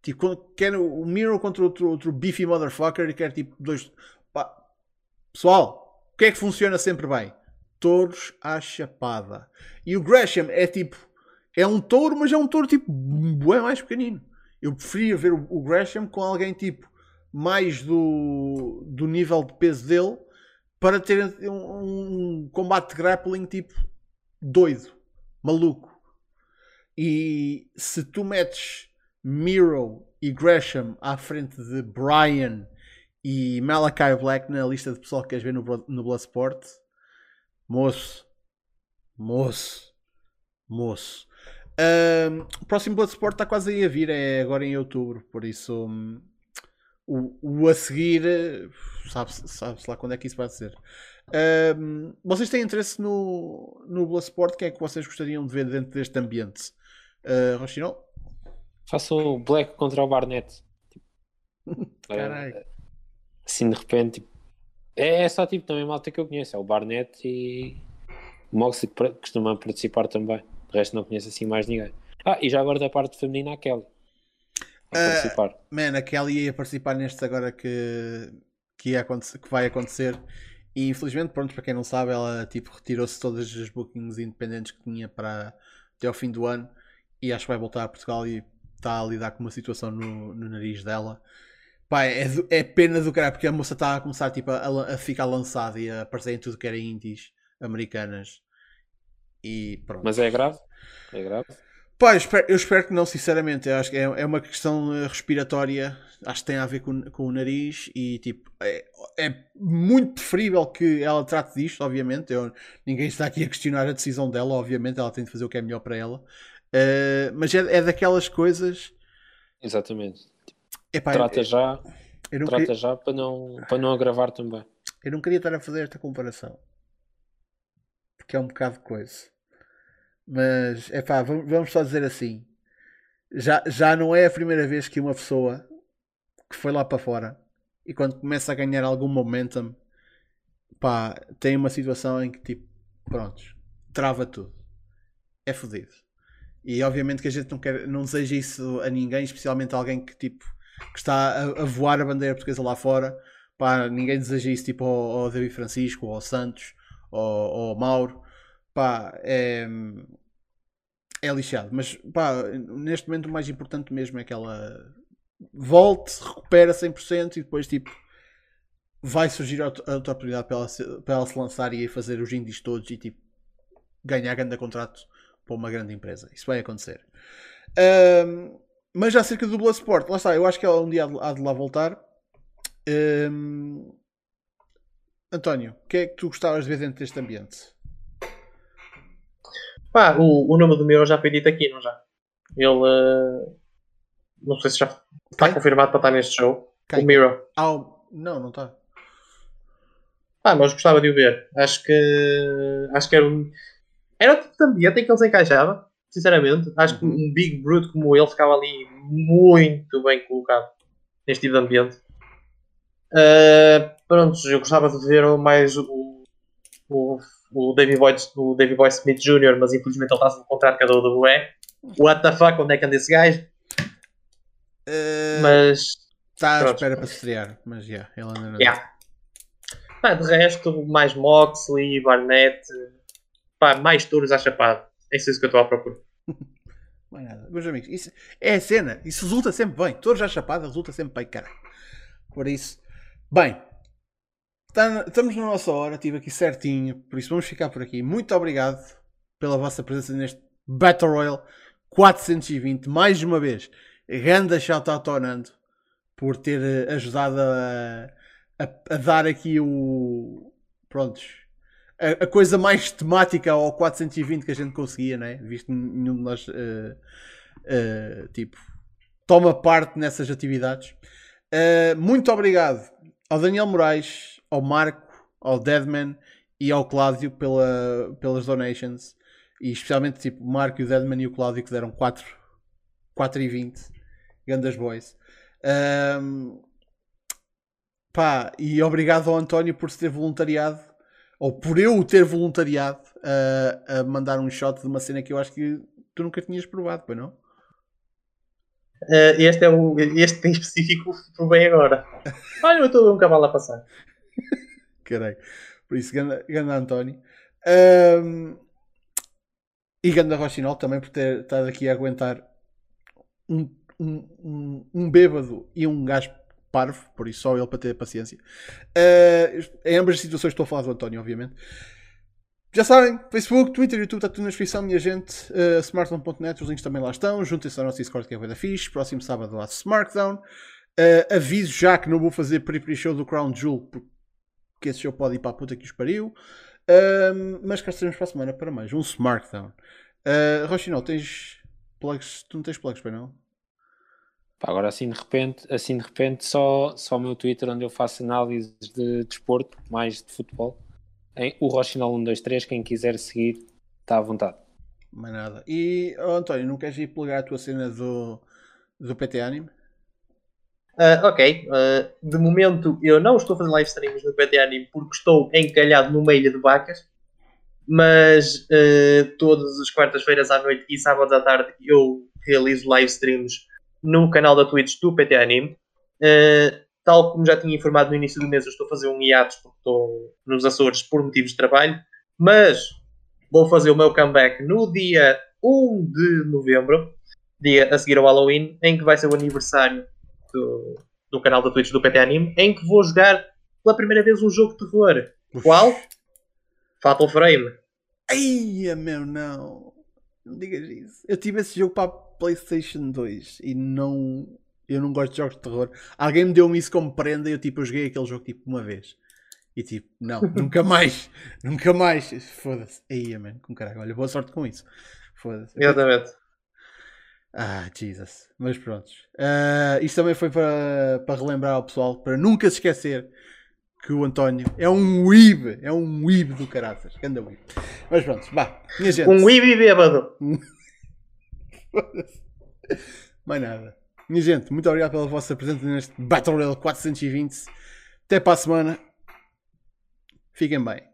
Tipo, quero o Miro contra outro, outro beefy motherfucker e quero tipo dois. Pá. Pessoal, o que é que funciona sempre bem? Touros à chapada. E o Gresham é tipo. É um touro, mas é um touro tipo. bem mais pequenino. Eu preferia ver o Gresham com alguém tipo. mais do, do nível de peso dele. para ter um, um combate de grappling tipo. doido. maluco. E se tu metes Miro e Gresham à frente de Brian e Malachi Black na lista de pessoal que queres ver no, no Bloodsport, moço, moço, moço. Ahm, o próximo Bloodsport está quase aí a vir, é agora em outubro, por isso hum, o, o a seguir eh, sabe-se sabe-se lá quando é que isso vai ser. Ahm, vocês têm interesse no, no Bloodsport? Quem é que vocês gostariam de ver dentro deste ambiente? Uh, Rochinol? Façam o Black contra o Barnett. Tipo, Caralho. eh, assim de repente. tipo, é, é só tipo também malta que eu conheço. É o Barnett e o Moxley que costuma participar também. De resto não conheço assim mais ninguém. Ah, e já agora da parte feminina a Kelly. A Ah, participar. Man, a Kelly ia participar neste agora que, que, ia que vai acontecer. E infelizmente, pronto, para quem não sabe, ela tipo, retirou-se todas as bookings independentes que tinha para até ao fim do ano. E acho que vai voltar a Portugal e está a lidar com uma situação no, no nariz dela. Pá, é, é pena do cara, porque a moça está a começar tipo, a, a ficar lançada e a aparecer em tudo que era indies americanas. E pronto. Mas é grave? É grave? Pá, eu espero, eu espero que não, sinceramente. Eu acho que é, é uma questão eh, respiratória. Acho que tem a ver com, com o nariz e tipo, é, é muito preferível que ela trate disto, obviamente. Eu- ninguém está aqui a questionar a decisão dela, obviamente. Ela tem de fazer o que é melhor para ela. Eh, mas é, é daquelas coisas. Exatamente. Epá, Trata eu, já, eu, não trata queria, já para não, para não agravar também. eu não queria estar a fazer esta comparação porque é um bocado de coisa. Mas é pá, vamos, vamos só dizer assim: já, já não é a primeira vez que uma pessoa que foi lá para fora e quando começa a ganhar algum momentum, pá, tem uma situação em que tipo, prontos, trava tudo. É fodido. E obviamente que a gente não, quer, não deseja isso a ninguém, especialmente a alguém que tipo que está a, a voar a bandeira portuguesa lá fora. Pá, ninguém deseja isso tipo ao, ao David Francisco, ao Santos, ou ao Mauro. Pá, é, é lixado. Mas pá, neste momento o mais importante mesmo é que ela volte, recupera 100% e depois tipo vai surgir a outra oportunidade para ela, se, para ela se lançar e fazer os indies todos e tipo ganhar grande contrato para uma grande empresa. Isso vai acontecer. Ahm, mas já acerca do Bloodsport, lá está, eu acho que ela um dia há de, lá voltar. Ahm, António, o que é que tu gostavas de ver dentro deste ambiente? Pá, o, o nome do Miro já foi dito aqui, não já? Ele. eh, não sei se já está Quem? confirmado para estar neste show. Quem? O Miro. Ah, o- não, não está. Ah, mas gostava de o ver. Acho que. Acho que era um. Era o tipo de ambiente em que ele se encaixava. Sinceramente. Acho que Uhum. um Big Brute como ele ficava ali muito bem colocado. Neste tipo de ambiente. Ah, pronto, eu gostava de ver mais o. O, o Davey Boy, o Davey Boy Smith Jr., mas infelizmente ele está sem contrato com a WWE. What the fuck, onde é que anda esse gajo? Mas. Está à Pronto. espera para se estrear, mas já, ele anda na Yeah. Pá, de resto, mais Moxley, Barnett, pá, mais touros à chapada. É isso que eu estou à procura. Mais nada. Meus amigos, isso é a cena. Isso resulta sempre bem. Todos à chapada resulta sempre bem, cara. Por isso, bem, estamos na nossa hora. Estive aqui certinho. Por isso, vamos ficar por aqui. Muito obrigado pela vossa presença neste Battle Royale 420. Mais uma vez, grande shout-out ao Nando por ter eh, ajudado a, a- a dar aqui o. Prontos. A, a coisa mais temática ao 420 que a gente conseguia, né? Visto nenhum de nós, eh, eh, tipo, toma parte nessas atividades. Eh, muito obrigado ao Daniel Moraes, ao Marco, ao Deadman e ao Cláudio pela, pelas donations. E especialmente, tipo, o Marco, o Deadman e o Cláudio que deram 4, 4 e 20. Grandes boys. Ahm, pá, e obrigado ao António por se ter voluntariado, ou por eu ter voluntariado a, a mandar um shot de uma cena que eu acho que tu nunca tinhas provado, pois não? Eh, este é o. Este em específico bem agora. Olha, eu estou a ver um cavalo a passar. Caralho. Por isso, ganda, ganda António. Ahm, e ganda Rochinol também por ter estado aqui a aguentar um, um, um, um bêbado e um gajo parvo, por isso só ele para ter paciência. Ah, em ambas as situações estou a falar do António, obviamente. Já sabem, Facebook, Twitter, YouTube, está tudo na descrição, minha gente. Uh, Smartphone.net, os links também lá estão. Juntem-se ao nosso Discord que é da fixe. Próximo sábado lá Smartdown. Uh, aviso já que não vou fazer pre-pre-show do Crown Jewel porque esse show pode ir para a puta que os pariu. Uh, mas cá estaremos para a semana para mais um Smartdown. Uh, Rochinol, tens plugs? Tu não tens plugs para não? Agora assim de repente, assim de repente só, só o meu Twitter onde eu faço análises de desporto, mais de futebol. Em o Rochinol 123, quem quiser seguir, está à vontade. Mais nada. E oh, António, não queres ir plugar a tua cena do, do PT Anime? Uh, ok, uh, de momento eu não estou a fazer live streams no PT Anime porque estou encalhado numa ilha de vacas, mas uh, todas as quartas-feiras à noite e sábados à tarde eu realizo live streams no canal da Twitch do PT Anime. tal como já tinha informado no início do mês, eu estou a fazer um hiatus porque estou nos Açores por motivos de trabalho, mas vou fazer o meu comeback no dia 1 de novembro, dia a seguir ao Halloween, em que vai ser o aniversário do, do canal da Twitch do PT Anime, em que vou jogar pela primeira vez um jogo de terror. Qual? Fatal Frame. Ai, meu, não. Não digas isso. Eu tive esse jogo para PlayStation 2 e não. Eu não gosto de jogos de terror. Alguém me deu-me isso como prenda e eu, tipo, eu joguei aquele jogo tipo uma vez. E tipo, não, nunca mais. nunca mais. Foda-se. Aí, mano, com caralho. Olha, boa sorte com isso. Foda-se. Exatamente. Ah, Jesus. Mas pronto. Uh, isto também foi para, para relembrar ao pessoal, para nunca se esquecer que o António é um weeb. É um weeb do caráter. Anda weeb. Mas pronto, vá. Minha gente. Um weeb bêbado. Mais nada. Minha gente, muito obrigado pela vossa presença neste Battle Royale 420. Até para a semana. Fiquem bem.